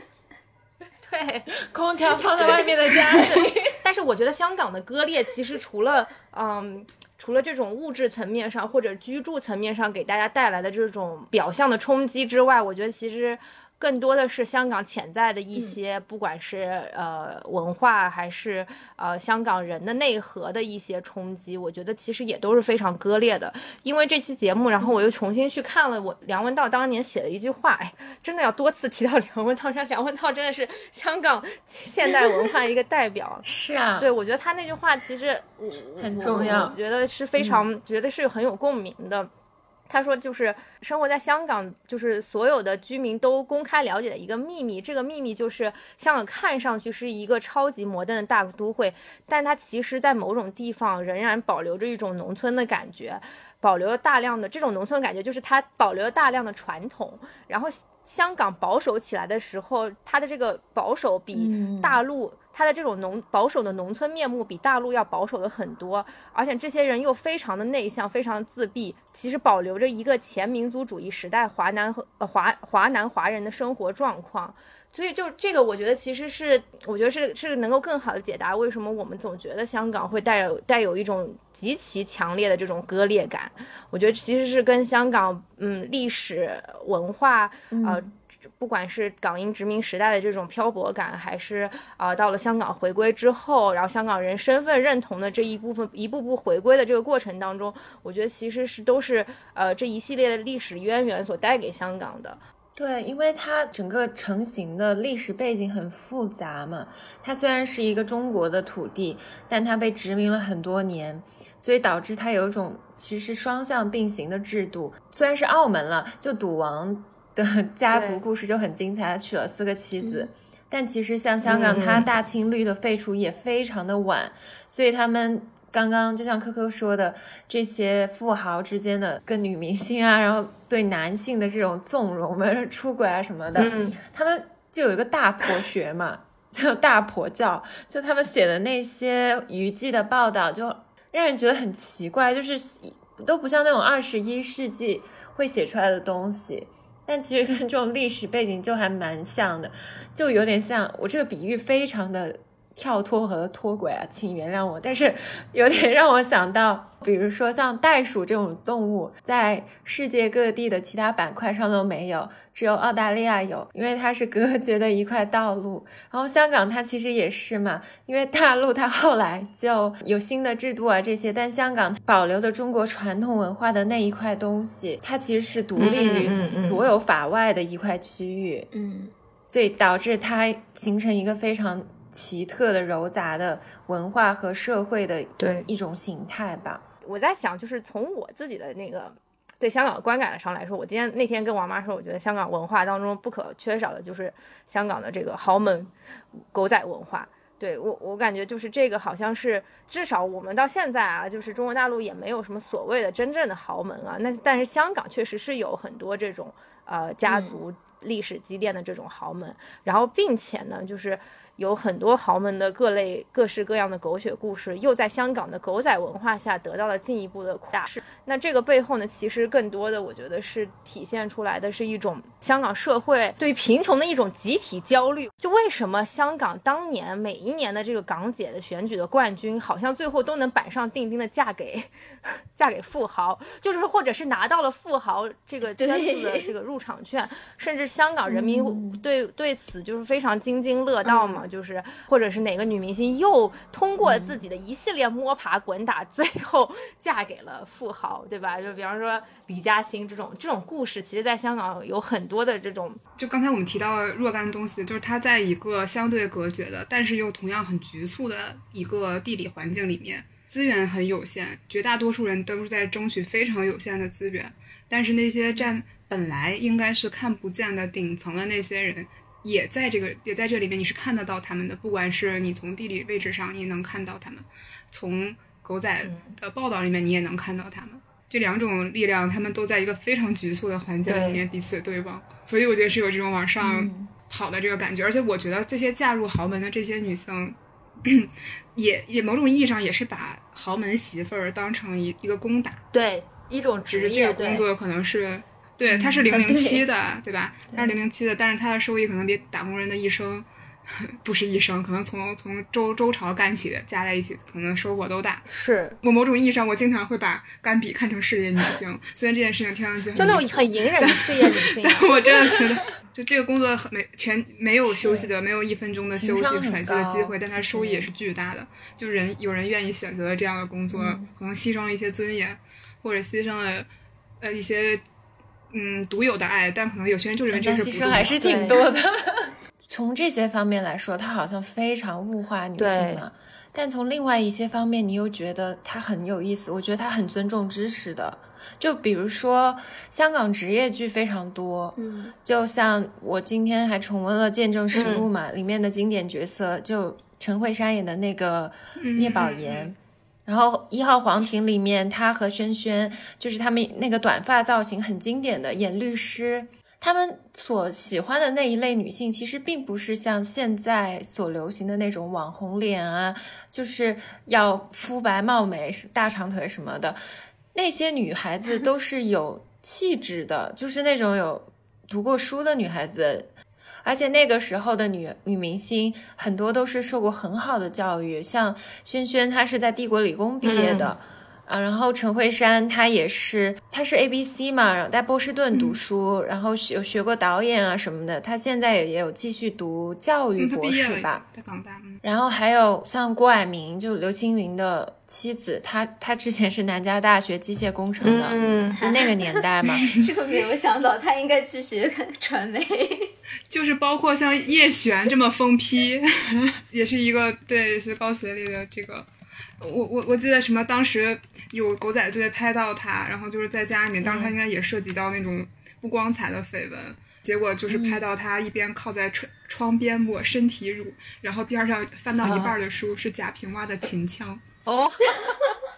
对，
空调放在外面的家里。
但是我觉得香港的割裂，其实除了嗯，除了这种物质层面上或者居住层面上给大家带来的这种表象的冲击之外，我觉得其实。更多的是香港潜在的一些，不管是呃文化还是呃香港人的内核的一些冲击，我觉得其实也都是非常割裂的。因为这期节目，然后我又重新去看了我梁文道当年写的一句话，哎，真的要多次提到梁文道，像 梁文道真的是香港 现代文化一个代表。
是啊，
对我觉得他那句话其实
很重要，
我觉得是非常觉得是很有共鸣的。他说：“就是生活在香港，就是所有的居民都公开了解的一个秘密。这个秘密就是香港看上去是一个超级摩登的大都会，但它其实，在某种地方仍然保留着一种农村的感觉，保留了大量的这种农村感觉，就是它保留了大量的传统。然后，香港保守起来的时候，它的这个保守比大陆。”他的这种农保守的农村面目比大陆要保守的很多，而且这些人又非常的内向，非常自闭，其实保留着一个前民族主义时代华南和华华南华人的生活状况。所以就这个，我觉得其实是，我觉得是是能够更好的解答为什么我们总觉得香港会带有带有一种极其强烈的这种割裂感。我觉得其实是跟香港嗯历史文化呃。不管是港英殖民时代的这种漂泊感，还是啊到了香港回归之后，然后香港人身份认同的这一部分一步步回归的这个过程当中，我觉得其实是都是呃这一系列的历史渊源所带给香港的。
对，因为它整个成型的历史背景很复杂嘛，它虽然是一个中国的土地，但它被殖民了很多年，所以导致它有一种其实双向并行的制度。虽然是澳门了，就赌王。的 家族故事就很精彩，他娶了四个妻子，但其实像香港，它大清律的废除也非常的晚，所以他们刚刚就像科科说的，这些富豪之间的跟女明星啊，然后对男性的这种纵容嘛、出轨啊什么的，他们就有一个大婆学嘛，就大婆教，就他们写的那些娱记的报道，就让人觉得很奇怪，就是都不像那种二十一世纪会写出来的东西。但其实跟这种历史背景就还蛮像的，就有点像我这个比喻非常的跳脱和脱轨啊，请原谅我。但是有点 让我想到，比如说像袋鼠这种动物，在世界各地的其他板块上都没有。只有澳大利亚有，因为它是隔绝的一块道路。然后香港它其实也是嘛，因为大陆它后来就有新的制度啊这些，但香港保留的中国传统文化的那一块东西，它其实是独立于所有法外的一块区域。
嗯，
所以导致它形成一个非常奇特的糅杂的文化和社会的
对
一种形态吧。
我在想，就是从我自己的那个。对香港的观感上来说，我今天那天跟王妈说，我觉得香港文化当中不可缺少的就是香港的这个豪门狗仔文化。对我，我感觉就是这个好像是至少我们到现在啊，就是中国大陆也没有什么所谓的真正的豪门啊。那但是香港确实是有很多这种呃家族历史积淀的这种豪门，然后并且呢，就是。有很多豪门的各类各式各样的狗血故事，又在香港的狗仔文化下得到了进一步的扩大。那这个背后呢，其实更多的我觉得是体现出来的是一种香港社会对贫穷的一种集体焦虑。就为什么香港当年每一年的这个港姐的选举的冠军，好像最后都能板上钉钉的嫁给嫁给富豪，就是或者是拿到了富豪这个圈子的这个入场券，甚至香港人民对对此就是非常津津乐道嘛。就是，或者是哪个女明星又通过自己的一系列摸爬滚打，最后 嫁给了富豪，对吧？就比方说李嘉欣这种这种故事，其实在香港有很多的这种。
就刚才我们提到若干东西，就是它在一个相对隔绝的，但是又同样很局促的一个地理环境里面，资源很有限，绝大多数人都是在争取非常有限的资源，但是那些占本来应该是看不见的顶层的那些人。也在这个也在这里面，你是看得到他们的。不管是你从地理位置上，你能看到他们；从狗仔的报道里面，你也能看到他们。这两种力量，他们都在一个非常局促的环境里面彼此对望，所以我觉得是有这种往上跑的这个感觉。而且我觉得这些嫁入豪门的这些女生，也也某种意义上也是把豪门媳妇儿当成一一个攻打，
对一种职
业工作可能是。对，他是零零七的，对吧？他是零零七的，但是他的收益可能比打工人的一生 不是一生，可能从从周周朝干起的加在一起，可能收获都大。
是
我某种意义上，我经常会把甘比看成事业女性，虽然这件事情听上去
就那种很隐忍的事业女性，
但我真的觉得，就这个工作没全没有休息的，没有一分钟的休息喘息的机会，但他收益也是巨大的。就人有人愿意选择这样的工作，可能牺牲了一些尊严，或者牺牲了呃一些。嗯，独有的爱，但可能有些人就认为这是
牺牲还是挺多的。从这些方面来说，他好像非常物化女性了。但从另外一些方面，你又觉得他很有意思。我觉得他很尊重知识的。就比如说，香港职业剧非常多。嗯，就像我今天还重温了《见证实录》嘛，里面的经典角色，就陈慧珊演的那个聂宝言。然后一号皇庭里面，他和轩轩就是他们那个短发造型很经典的演律师，他们所喜欢的那一类女性，其实并不是像现在所流行的那种网红脸啊，就是要肤白貌美、大长腿什么的。那些女孩子都是有气质的，就是那种有读过书的女孩子。而且那个时候的女女明星很多都是受过很好的教育，像萱萱，她是在帝国理工毕业的。啊，然后陈慧珊她也是，她是 A B C 嘛，然后在波士顿读书，然后有学过导演啊什么的。她现在也也有继续读教育博士吧，
在港大。
然后还有像郭蔼明，就刘青云的妻子，她她之前是南加大学机械工程的，
嗯，
就那个年代嘛。
这个没有想到，她应该去学传媒。
就是包括像叶璇这么疯批，也是一个对，是高学历的这个。我我我记得什么？当时有狗仔队拍到他，然后就是在家里面，当时他应该也涉及到那种不光彩的绯闻。结果就是拍到他一边靠在窗窗边抹身体乳，然后边上翻到一半的书是贾平凹的《秦腔》。
哦。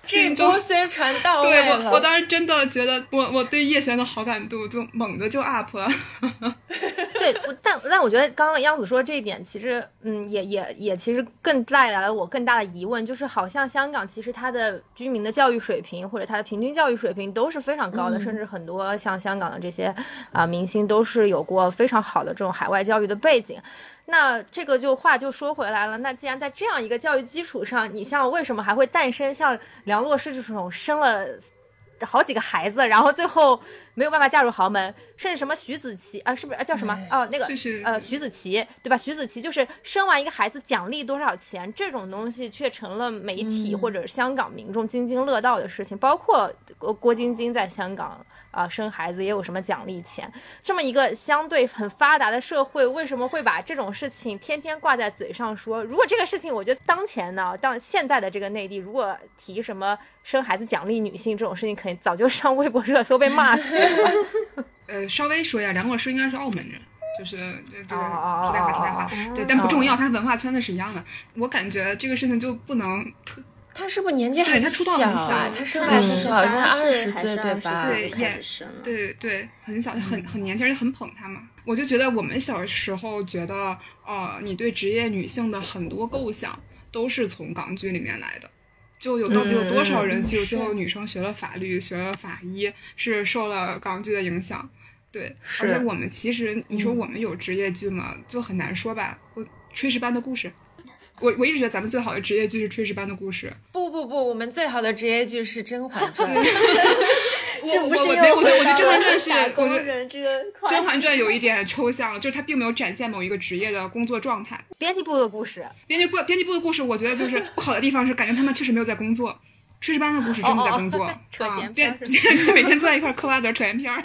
这波宣传到位
了。对我，我当时真的觉得，我我对叶璇的好感度就猛的就 up 了。
对，但但我觉得刚刚央子说这一点，其实嗯，也也也其实更带来了我更大的疑问，就是好像香港其实它的居民的教育水平或者它的平均教育水平都是非常高的，甚至很多像香港的这些啊明星都是有过非常好的这种海外教育的背景。那这个就话就说回来了，那既然在这样一个教育基础上，你像为什么还会诞生像梁洛施这种生了好几个孩子，然后最后没有办法嫁入豪门，甚至什么徐子淇啊，是不是啊叫什么哦那个呃徐子淇对吧？徐子淇就是生完一个孩子奖励多少钱这种东西，却成了媒体或者香港民众津津乐道的事情，包括郭郭晶晶在香港。啊，生孩子也有什么奖励钱？这么一个相对很发达的社会，为什么会把这种事情天天挂在嘴上说？如果这个事情，我觉得当前呢，当现在的这个内地，如果提什么生孩子奖励女性这种事情，肯定早就上微博热搜被骂死了。
呃，稍微说一下，梁老师应该是澳门人，就是就是题外话，题外话，对，但不重要，他文化圈子是一样的。我感觉这个事情就不能特。
他是不是年纪很
小
啊？他生孩子的时候好像二十岁
对
吧？
对，对对，很小，很很年轻，而且很捧他嘛。我就觉得我们小时候觉得，呃，你对职业女性的很多构想都是从港剧里面来的。就有到底有多少人就最后女生学了法律、学了法医，是受了港剧的影响？对，而且我们其实你说我们有职业剧吗？就很难说吧。我炊事班的故事。我我一直觉得咱们最好的职业剧是炊事班的故事。
不不不，我们最好的职业剧是《甄嬛传》。
这不是
我我我觉得《甄嬛传》是
打工人这个。
《甄嬛传》有一点抽象了，就是它并没有展现某一个职业的工作状态。
编辑部的故事，
编辑部编辑部的故事，我觉得就是不好的地方是感觉他们确实没有在工作。炊事班的故事真的在工作，
啊，
编 就每天坐在一块嗑瓜子扯闲篇儿。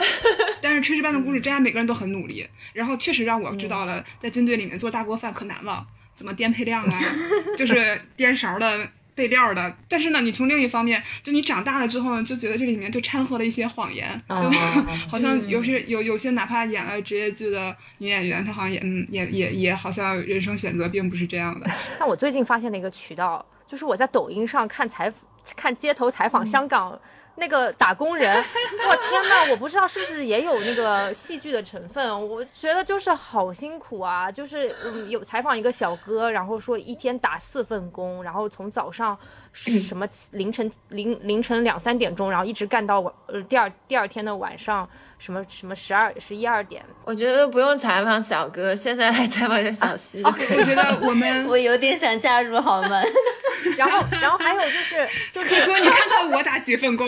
但是炊事班的故事，真的每个人都很努力，然后确实让我知道了，在军队里面做大锅饭可难了。怎么颠配料啊？就是颠勺的备料的。但是呢，你从另一方面，就你长大了之后呢，就觉得这里面就掺和了一些谎言，就 好像有些有有些哪怕演了职业剧的女演员，她好像也嗯也也也好像人生选择并不是这样的。
但我最近发现了一个渠道，就是我在抖音上看采看街头采访香港。那个打工人，我天呐，我不知道是不是也有那个戏剧的成分。我觉得就是好辛苦啊，就是，有采访一个小哥，然后说一天打四份工，然后从早上什么凌晨凌凌晨两三点钟，然后一直干到晚呃第二第二天的晚上。什么什么十二十一二点？
我觉得不用采访小哥，现在来采访一下小西。
我觉得我们
我有点想加入豪门。
然后然后还有就是，就是
哥，你看看我打几份工？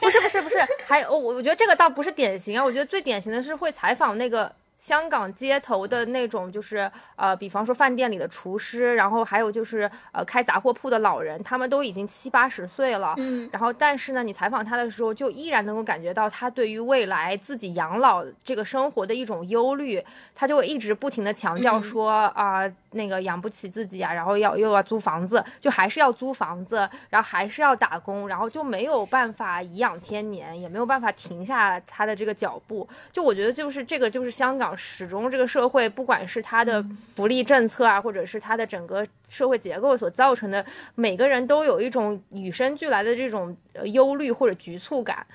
不是不是不是，还有我我觉得这个倒不是典型啊，我觉得最典型的是会采访那个。香港街头的那种，就是呃，比方说饭店里的厨师，然后还有就是呃，开杂货铺的老人，他们都已经七八十岁了。嗯。然后，但是呢，你采访他的时候，就依然能够感觉到他对于未来自己养老这个生活的一种忧虑。他就一直不停的强调说啊，那个养不起自己啊，然后要又要租房子，就还是要租房子，然后还是要打工，然后就没有办法颐养天年，也没有办法停下他的这个脚步。就我觉得，就是这个，就是香港。始终这个社会，不管是它的福利政策啊，或者是它的整个社会结构所造成的，每个人都有一种与生俱来的这种忧虑或者局促感。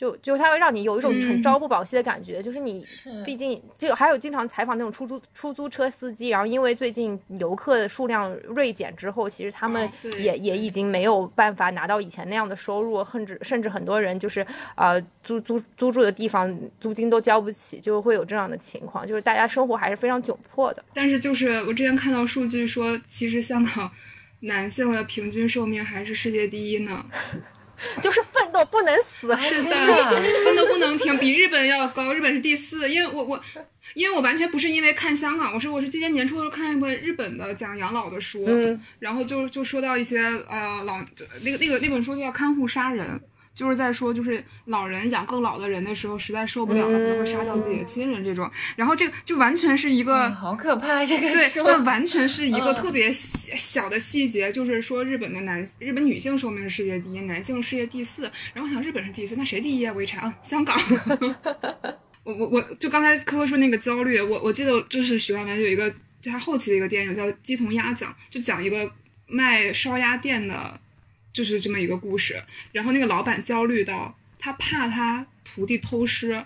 就就它会让你有一种很朝不保夕的感觉，就是你毕竟就还有经常采访那种出租出租车司机，然后因为最近游客的数量锐减之后，其实他们也也已经没有办法拿到以前那样的收入，甚至甚至很多人就是啊租租租住的地方租金都交不起，就会有这样的情况，就是大家生活还是非常窘迫的。
但是就是我之前看到数据说，其实香港男性的平均寿命还是世界第一呢。
就是奋斗不能死，
是的，奋斗不能停，比日本要高，日本是第四。因为我我，因为我完全不是因为看香港，我是我是今年年初的时候看一本日本的讲养老的书，然后就就说到一些呃老那个那个那本书叫《看护杀人》。就是在说，就是老人养更老的人的时候，实在受不了了，可能会杀掉自己的亲人这种。然后这个就完全是一个
好可怕，这个
对，那完全是一个特别小的细节，就是说日本的男日本女性寿命是世界第一，男性世界第四。然后想日本是第四，那谁第一啊？我一查啊，香港。我我我就刚才科科说那个焦虑，我我记得就是许冠文有一个他后期的一个电影叫《鸡同鸭讲》，就讲一个卖烧鸭店的。就是这么一个故事，然后那个老板焦虑到他怕他徒弟偷师，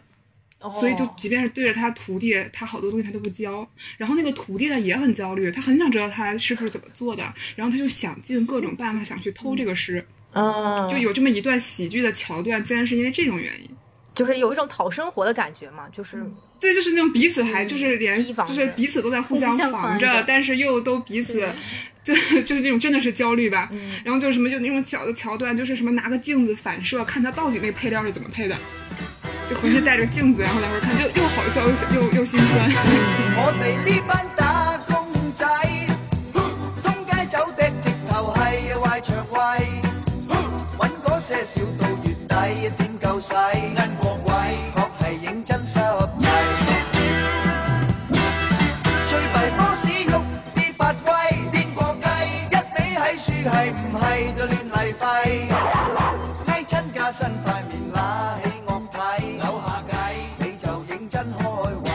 所以就即便是对着他徒弟，他好多东西他都不教。然后那个徒弟呢也很焦虑，他很想知道他师傅是怎么做的，然后他就想尽各种办法想去偷这个师。
嗯，
就有这么一段喜剧的桥段，竟然是因为这种原因，
就是有一种讨生活的感觉嘛，就是
对，就是那种彼此还就是连就是彼此都在互相防着，但是又都彼此。就 就是那种真的是焦虑吧，然后就是什么就那种小的桥段，就是什么拿个镜子反射，看他到底那配料是怎么配的，就回去带着镜子，然后来回看，就又好笑又又又心酸。我哋呢班打工仔，通街走的直头系坏肠胃，揾嗰些少到月底点够使，恩国鬼确系认真实际。最弊 boss 喐啲发威。係唔係就亂嚟廢？批親加薪塊面揦起惡睇，扭下計你就認真開胃。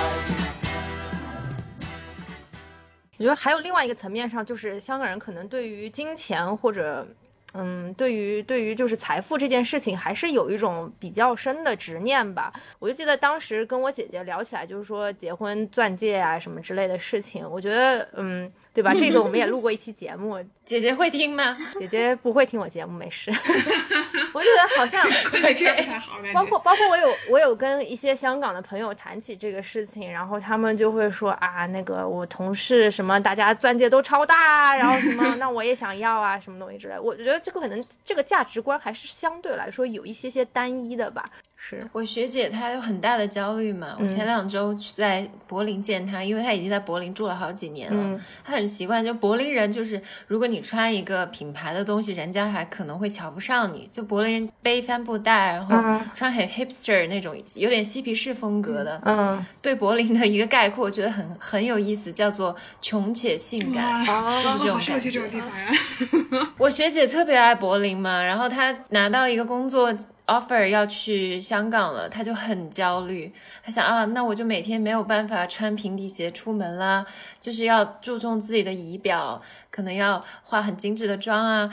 我觉得还有另外一个层面上，就是香港人可能对于金钱或者。嗯，对于对于就是财富这件事情，还是有一种比较深的执念吧。我就记得当时跟我姐姐聊起来，就是说结婚钻戒啊什么之类的事情。我觉得，嗯，对吧？这个我们也录过一期节目，
姐姐会听吗？
姐姐不会听我节目，没事。我觉得好像 包括包括我有我有跟一些香港的朋友谈起这个事情，然后他们就会说啊，那个我同事什么，大家钻戒都超大，然后什么，那我也想要啊，什么东西之类。我觉得这个可能这个价值观还是相对来说有一些些单一的吧。是
我学姐，她有很大的焦虑嘛。我前两周在柏林见她，因为她已经在柏林住了好几年了，她很习惯。就柏林人，就是如果你穿一个品牌的东西，人家还可能会瞧不上你。就柏林人背帆布袋，然后穿很 hipster 那种，有点嬉皮士风格的。
嗯，
对柏林的一个概括，我觉得很很有意思，叫做穷且性感，就是这种感
觉。
我学姐特别爱柏林嘛，然后她拿到一个工作。Offer 要去香港了，他就很焦虑。他想啊，那我就每天没有办法穿平底鞋出门啦，就是要注重自己的仪表，可能要化很精致的妆啊，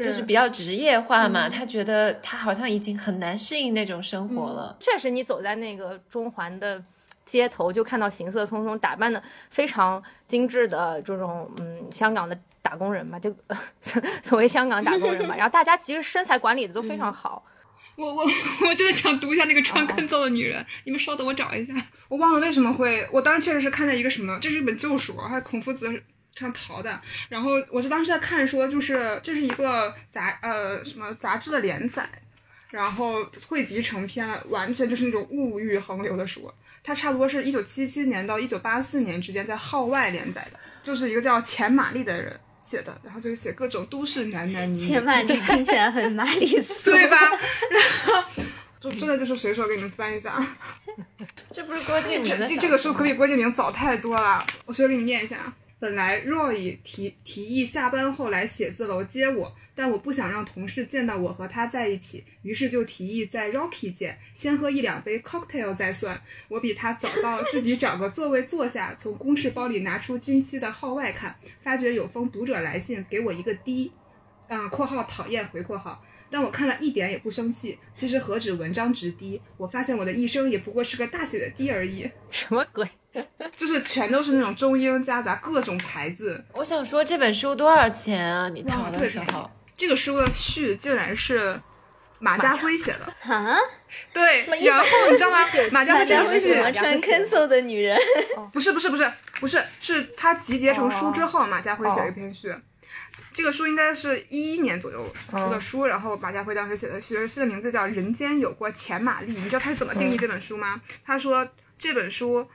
就是比较职业化嘛。他觉得他好像已经很难适应那种生活了。
确实，你走在那个中环的街头，就看到行色匆匆、打扮的非常精致的这种嗯香港的打工人嘛，就 所谓香港打工人嘛。然后大家其实身材管理的都非常好。
我我我真的想读一下那个穿坑揍的女人，你们稍等，我找一下。我忘了为什么会，我当时确实是看见一个什么，这是一本旧书，还孔夫子穿陶的。然后我就当时在看说，就是这是一个杂呃什么杂志的连载，然后汇集成篇，完全就是那种物欲横流的书。它差不多是一九七七年到一九八四年之间在号外连载的，就是一个叫钱玛丽的人。写的，然后就是写各种都市男男女女，
千万你听起来很玛丽苏，
对吧？然后就真的就是随手给你们翻一下，
这不是郭敬明的？
这这个书可比郭敬明早太多了，我随手给你念一下。本来 Roy 提提议下班后来写字楼接我，但我不想让同事见到我和他在一起，于是就提议在 Rocky 见，先喝一两杯 cocktail 再算。我比他早到，自己找个座位坐下，从公事包里拿出近期的号外看，发觉有封读者来信给我一个 D，啊（括号讨厌回括号），但我看了一点也不生气。其实何止文章值低，我发现我的一生也不过是个大写的 D 而已。
什么鬼？
就是全都是那种中英夹杂各种牌子。
我想说这本书多少钱啊？你
哇，
淘的时
特别便宜
候，。
这个书的序竟然是马家辉写的，
啊，
对，然后你知道吗？马家辉
喜欢穿
辉写的
Kenzo 的女人，
不是不是不是不是，是他集结成书之
哦
后，马家辉写了一篇序。这个书应该是一一年左右出
哦
的书，然后马家辉当时写的序，序的名字叫《人间有过钱玛丽》。你知道他是怎么
嗯
定义这本书吗？他说这本书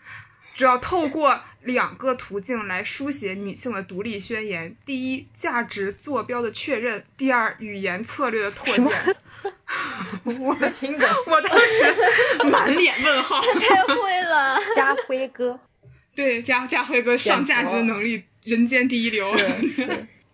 只要透过两个途径来书写女性的独立宣言：第一，价值坐标的确认；第二，语言策略的拓展。我
没听过。
我当时满脸问号。
太会了。
家辉哥。
对，家家辉哥上价值能力人间第一流。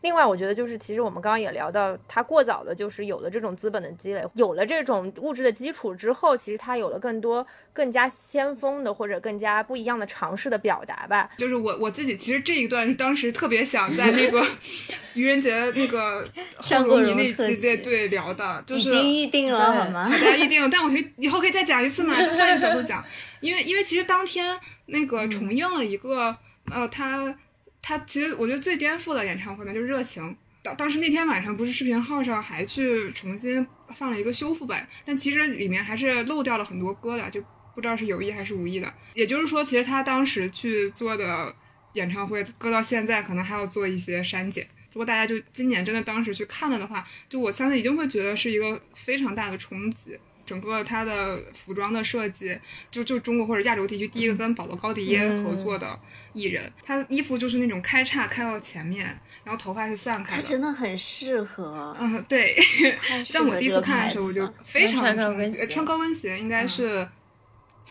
另外，我觉得就是，其实我们刚刚也聊到，他过早的就是有了这种资本的积累，有了这种物质的基础之后，其实他有了更多、更加先锋的或者更加不一样的尝试的表达吧。
就是我我自己，其实这一段当时特别想在那个 愚人节那个 后
张国
荣迷那期对对聊的，就是
已经预定了好吗？
大家预定，但我可以以后可以再讲一次嘛，就换一个角度讲，因为因为其实当天那个重映了一个、呃，他他其实我觉得最颠覆的演唱会嘛，就是热情。当当时那天晚上不是视频号上还去重新放了一个修复版，但其实里面还是漏掉了很多歌的，就不知道是有意还是无意的。也就是说，其实他当时去做的演唱会，搁到现在可能还要做一些删减。如果大家就今年真的当时去看了的话，就我相信一定会觉得是一个非常大的冲击。整个他的服装的设计，就就中国或者亚洲地区第一个跟保罗高迪耶合作的艺人，他衣服就是那种开叉开到前面，然后头发是散开的。
他真的很适合，
嗯，对。
太适
但我第一次看的时候，我就。非常
穿高。跟鞋
穿高跟鞋应该是，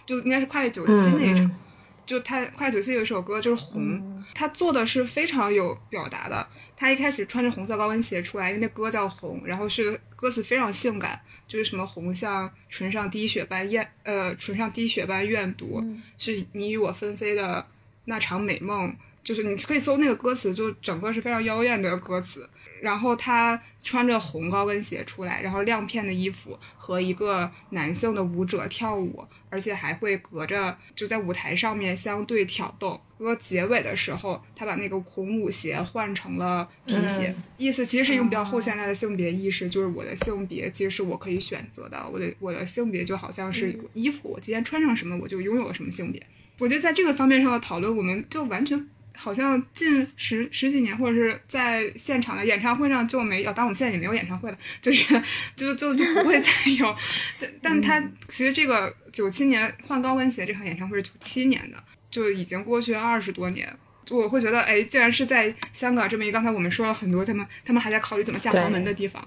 就应该是跨越九七
嗯
那一场。
嗯
就他跨越九七有一首歌就是红，他做的是非常有表达的。他一开始穿着红色高跟鞋出来，因为那歌叫红，然后是歌词非常性感，就是什么红像唇上滴血般艳，呃，唇上滴血般怨毒，是你与我纷飞的那场美梦。就是你可以搜那个歌词，就整个是非常妖艳的歌词。然后他穿着红高跟鞋出来，然后亮片的衣服和一个男性的舞者跳舞，而且还会隔着就在舞台上面相对挑逗。歌结尾的时候，他把那个孔武鞋换成了皮鞋，意思其实是一种比较后现代的性别意识，就是我的性别其实是我可以选择的，我的我的性别就好像是衣服，我今天穿上什么我就拥有了什么性别。我觉得在这个方面上的讨论，我们就完全好像近十十几年，或者是在现场的演唱会上就没有，当然我们现在也没有演唱会了，就是 就就就不会再 有。但但他其实这个九七年换高跟鞋这场演唱会是九七年的，就已经过去二十多年。我会觉得，哎，既然是在香港这么一个刚才我们说了很多，他们他们还在考虑怎么
下
豪门的地方，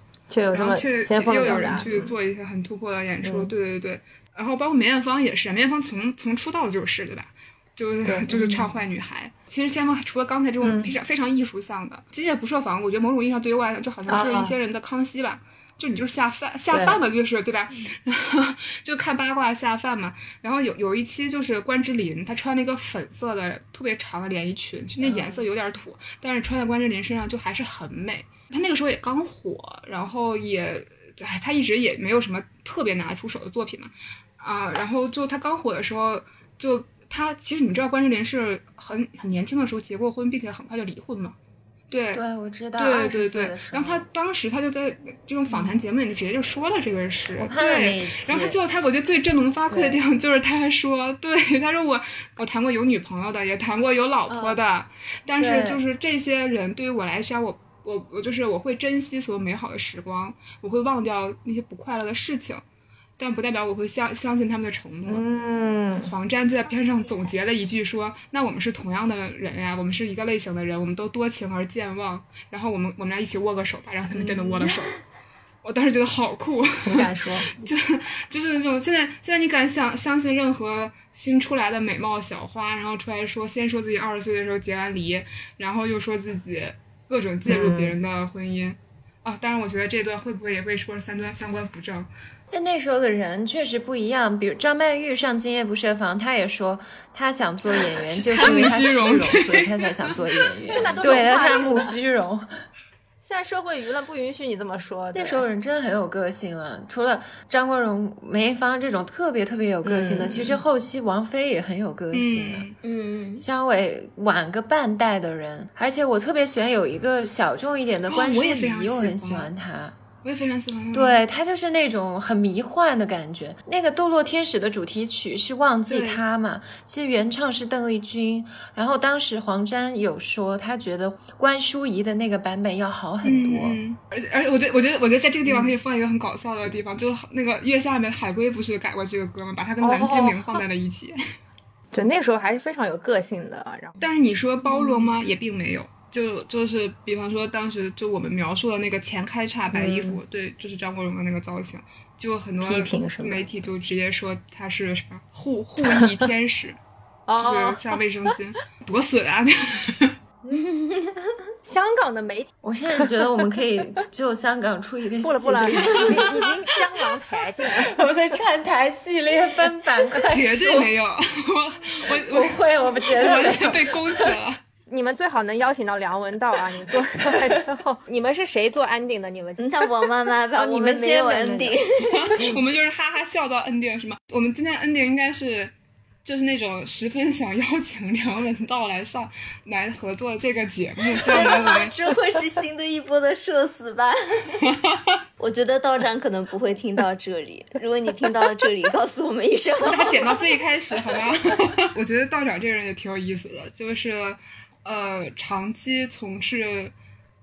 然后却又。有人去做一些很突破的演出，
嗯
对对对。然后包括梅艳芳也是，梅艳芳从从出道就是对吧？就是就是唱坏女孩。其实先锋除了刚才这种
嗯
非常非常艺术向的机械不设防，我觉得某种意义上对于我来讲，就好像是一些人的康熙吧。就你就是下饭下饭嘛，就是对吧？然 后就看八卦下饭嘛。然后有有一期就是关之琳，她穿了一个粉色的特别长的连衣裙，就那颜色有点土，但是穿在关之琳身上就还是很美。她那个时候也刚火，然后也，哎，她一直也没有什么特别拿得出手的作品嘛。啊，然后就她刚火的时候，就她其实你们知道关之琳是很很年轻的时候结过婚，并且很快就离婚嘛。对，
对，我知道，
对对对。然后他当时他就在这种访谈节目里就直接就说了这个事，
我看了那
对然后他最后他我觉得最振聋发聩的地方就是他说，对，他说我我谈过有女朋友的，也谈过有老婆的，但是就是这些人对于我来说，我我我就是我会珍惜所有美好的时光，我会忘掉那些不快乐的事情，但不代表我会相相信他们的承诺。
嗯，
黄沾就在边上总结了一句说：“那我们是同样的人呀，我们是一个类型的人，我们都多情而健忘。然后我们我们俩一起握个手吧。”然后他们真的握了手。我当时觉得好酷，
不敢说。
就就是那种现在现在你敢相相信任何新出来的美貌小花，然后出来说先说自己二十岁的时候结完离，然后又说自己各种介入别人的婚姻。啊，当然，我觉得这段会不会也会说三段三观不正？
但那时候的人确实不一样，比如张曼玉上《今夜不设防》，她也说她想做演员，就是因为她虚
虚荣
所以她才想做演员。
现在都
对，她
话
看慕虚荣。
现在社会舆论不允许你这么说。
那时候人真的很有个性了，除了张国荣、梅艳芳这种特别特别有个性的，其实后期王菲也很有个性的。
嗯，
肖伟晚个半代的人，而且我特别喜欢有一个小众一点的关淑怡，我很喜欢他。
我也非常喜欢。
对他就是那种很迷幻的感觉。那个《堕落天使》的主题曲是《忘记他》嘛？其实原唱是邓丽君。然后当时黄沾有说，他觉得关淑怡的那个版本要好很多。
嗯，而且而且，我觉得我觉得我觉得在这个地方可以放一个很搞笑的地方，就是那个月下面海龟不是改过这个歌吗？把它跟蓝精灵放在了一起。
对，那时候还是非常有个性的。然后，
但是你说包容吗？也并没有。就就是，比方说当时就我们描述的那个前开叉白衣服，对，就是张国荣的那个造型，就很多媒体就直接说他是什么护护 翼天使，就是像卫生巾，多损啊！
香港的媒体，
我现在觉得我们可以就香港出一个
不了不了，已经已经江郎才尽了。
我们在串台系列分板块，
绝对没有，我我
我会，我们绝对
完全被勾起了。
你们最好能邀请到梁文道啊！你做出来之后，你们是谁做 ending 的？你们
那我妈妈吧，
你们
没有 ending，
我们就是哈哈笑到 ending 是吗？我们今天 ending 应该是，就是那种十分想邀请梁文道来上来合作这个节目。
这会是新的一波的社死吧？我觉得道长可能不会听到这里。如果你听到了这里，告诉我们一声。
把它剪到最开始好吗？我觉得道长这个人也挺有意思的，就是。呃，长期从事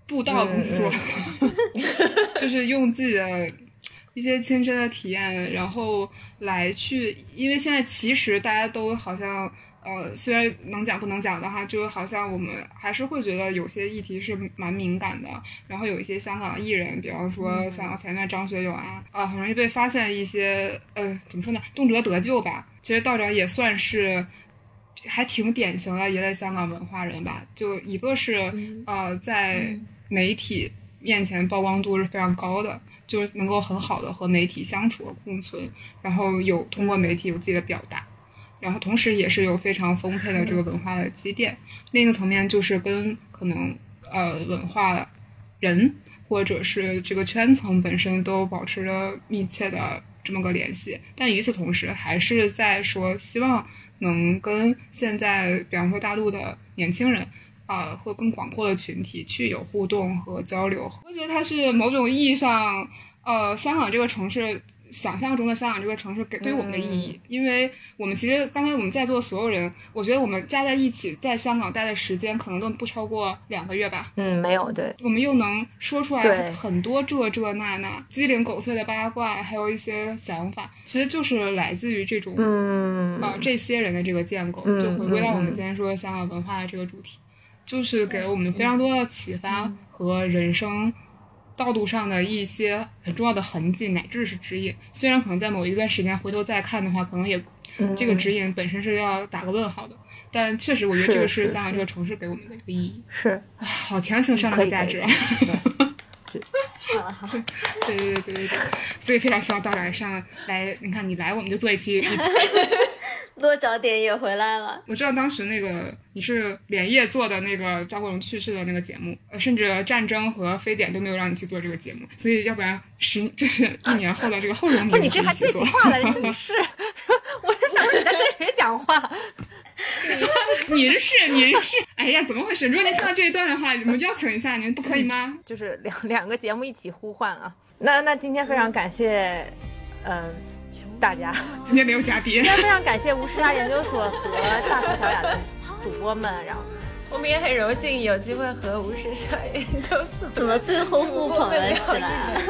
布道工作，就是用自己的一些亲身的体验，然后来去，因为现在其实大家都好像，呃，虽然能讲不能讲的话，就好像我们还是会觉得有些议题是蛮敏感的。然后有一些香港艺人，比方说像前面张学友啊，啊，很容易被发现一些，呃，怎么说呢，动辄得咎吧。其实道长也算是。还挺典型的一类香港文化人吧，就一个是呃，在媒体面前曝光度是非常高的，就是能够很好的和媒体相处和共存，然后有通过媒体有自己的表达，然后同时也是有非常丰沛的这个文化的积淀。另一个层面就是跟可能呃文化人或者是这个圈层本身都保持着密切的这么个联系，但与此同时还是在说希望。能跟现在，比方说大陆的年轻人，啊，或更广阔的群体去有互动和交流，我觉得它是某种意义上，呃，香港这个城市。想象中的香港这个城市给对我们的意义，因为我们其实刚才我们在座所有人，我觉得我们加在一起在香港待的时间可能都不超过两个月吧。
嗯，没有，对。
我们又能说出来很多这这那那鸡零狗碎的八卦，还有一些想法，其实就是来自于这种
嗯
啊这些人的这个建构。就回归到我们今天说香港文化的这个主题，就是给了我们非常多的启发和人生。道路上的一些很重要的痕迹，乃至是指引。虽然可能在某一段时间回头再看的话，可能也这个指引本身是要打个问号的。但确实，我觉得这个是香港这个城市给我们的一个意义。
是，
好强行上的价值。
好了好，
对对对对对，所以非常希望道长上来。你看，你来我们就做一期。
落脚点也回来了。
我知道当时那个你是连夜做的那个张国荣去世的那个节目，呃，甚至战争和非典都没有让你去做这个节目，所以要不然十就是一年后的这个后荣，
不，你这还对起话了，你是？我在想你在跟谁讲话？
您是 您是？哎呀，怎么回事？如果您听到这一段的话，我们邀请一下您，不可以吗？
就是两两个节目一起呼唤啊。那那今天非常感谢，嗯。大家
今天没有嘉宾，今
天非常感谢无时差研究所和大苏小雅的主播们，然后
我们也很荣幸有机会和无时差研究所
怎么最后互捧了起来，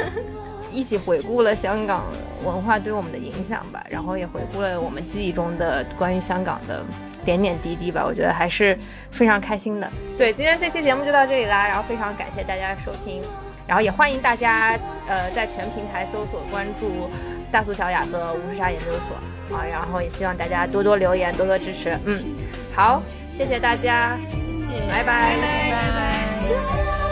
一起回顾了香港文化对我们的影响吧，然后也回顾了我们记忆中的关于香港的点点滴滴吧，我觉得还是非常开心的。对，今天这期节目就到这里啦，然后非常感谢大家的收听，然后也欢迎大家呃在全平台搜索关注。大苏小雅和无时差研究所啊，然后也希望大家多多留言，多多支持。嗯，好，谢谢大家，
谢谢，
拜拜，
拜拜。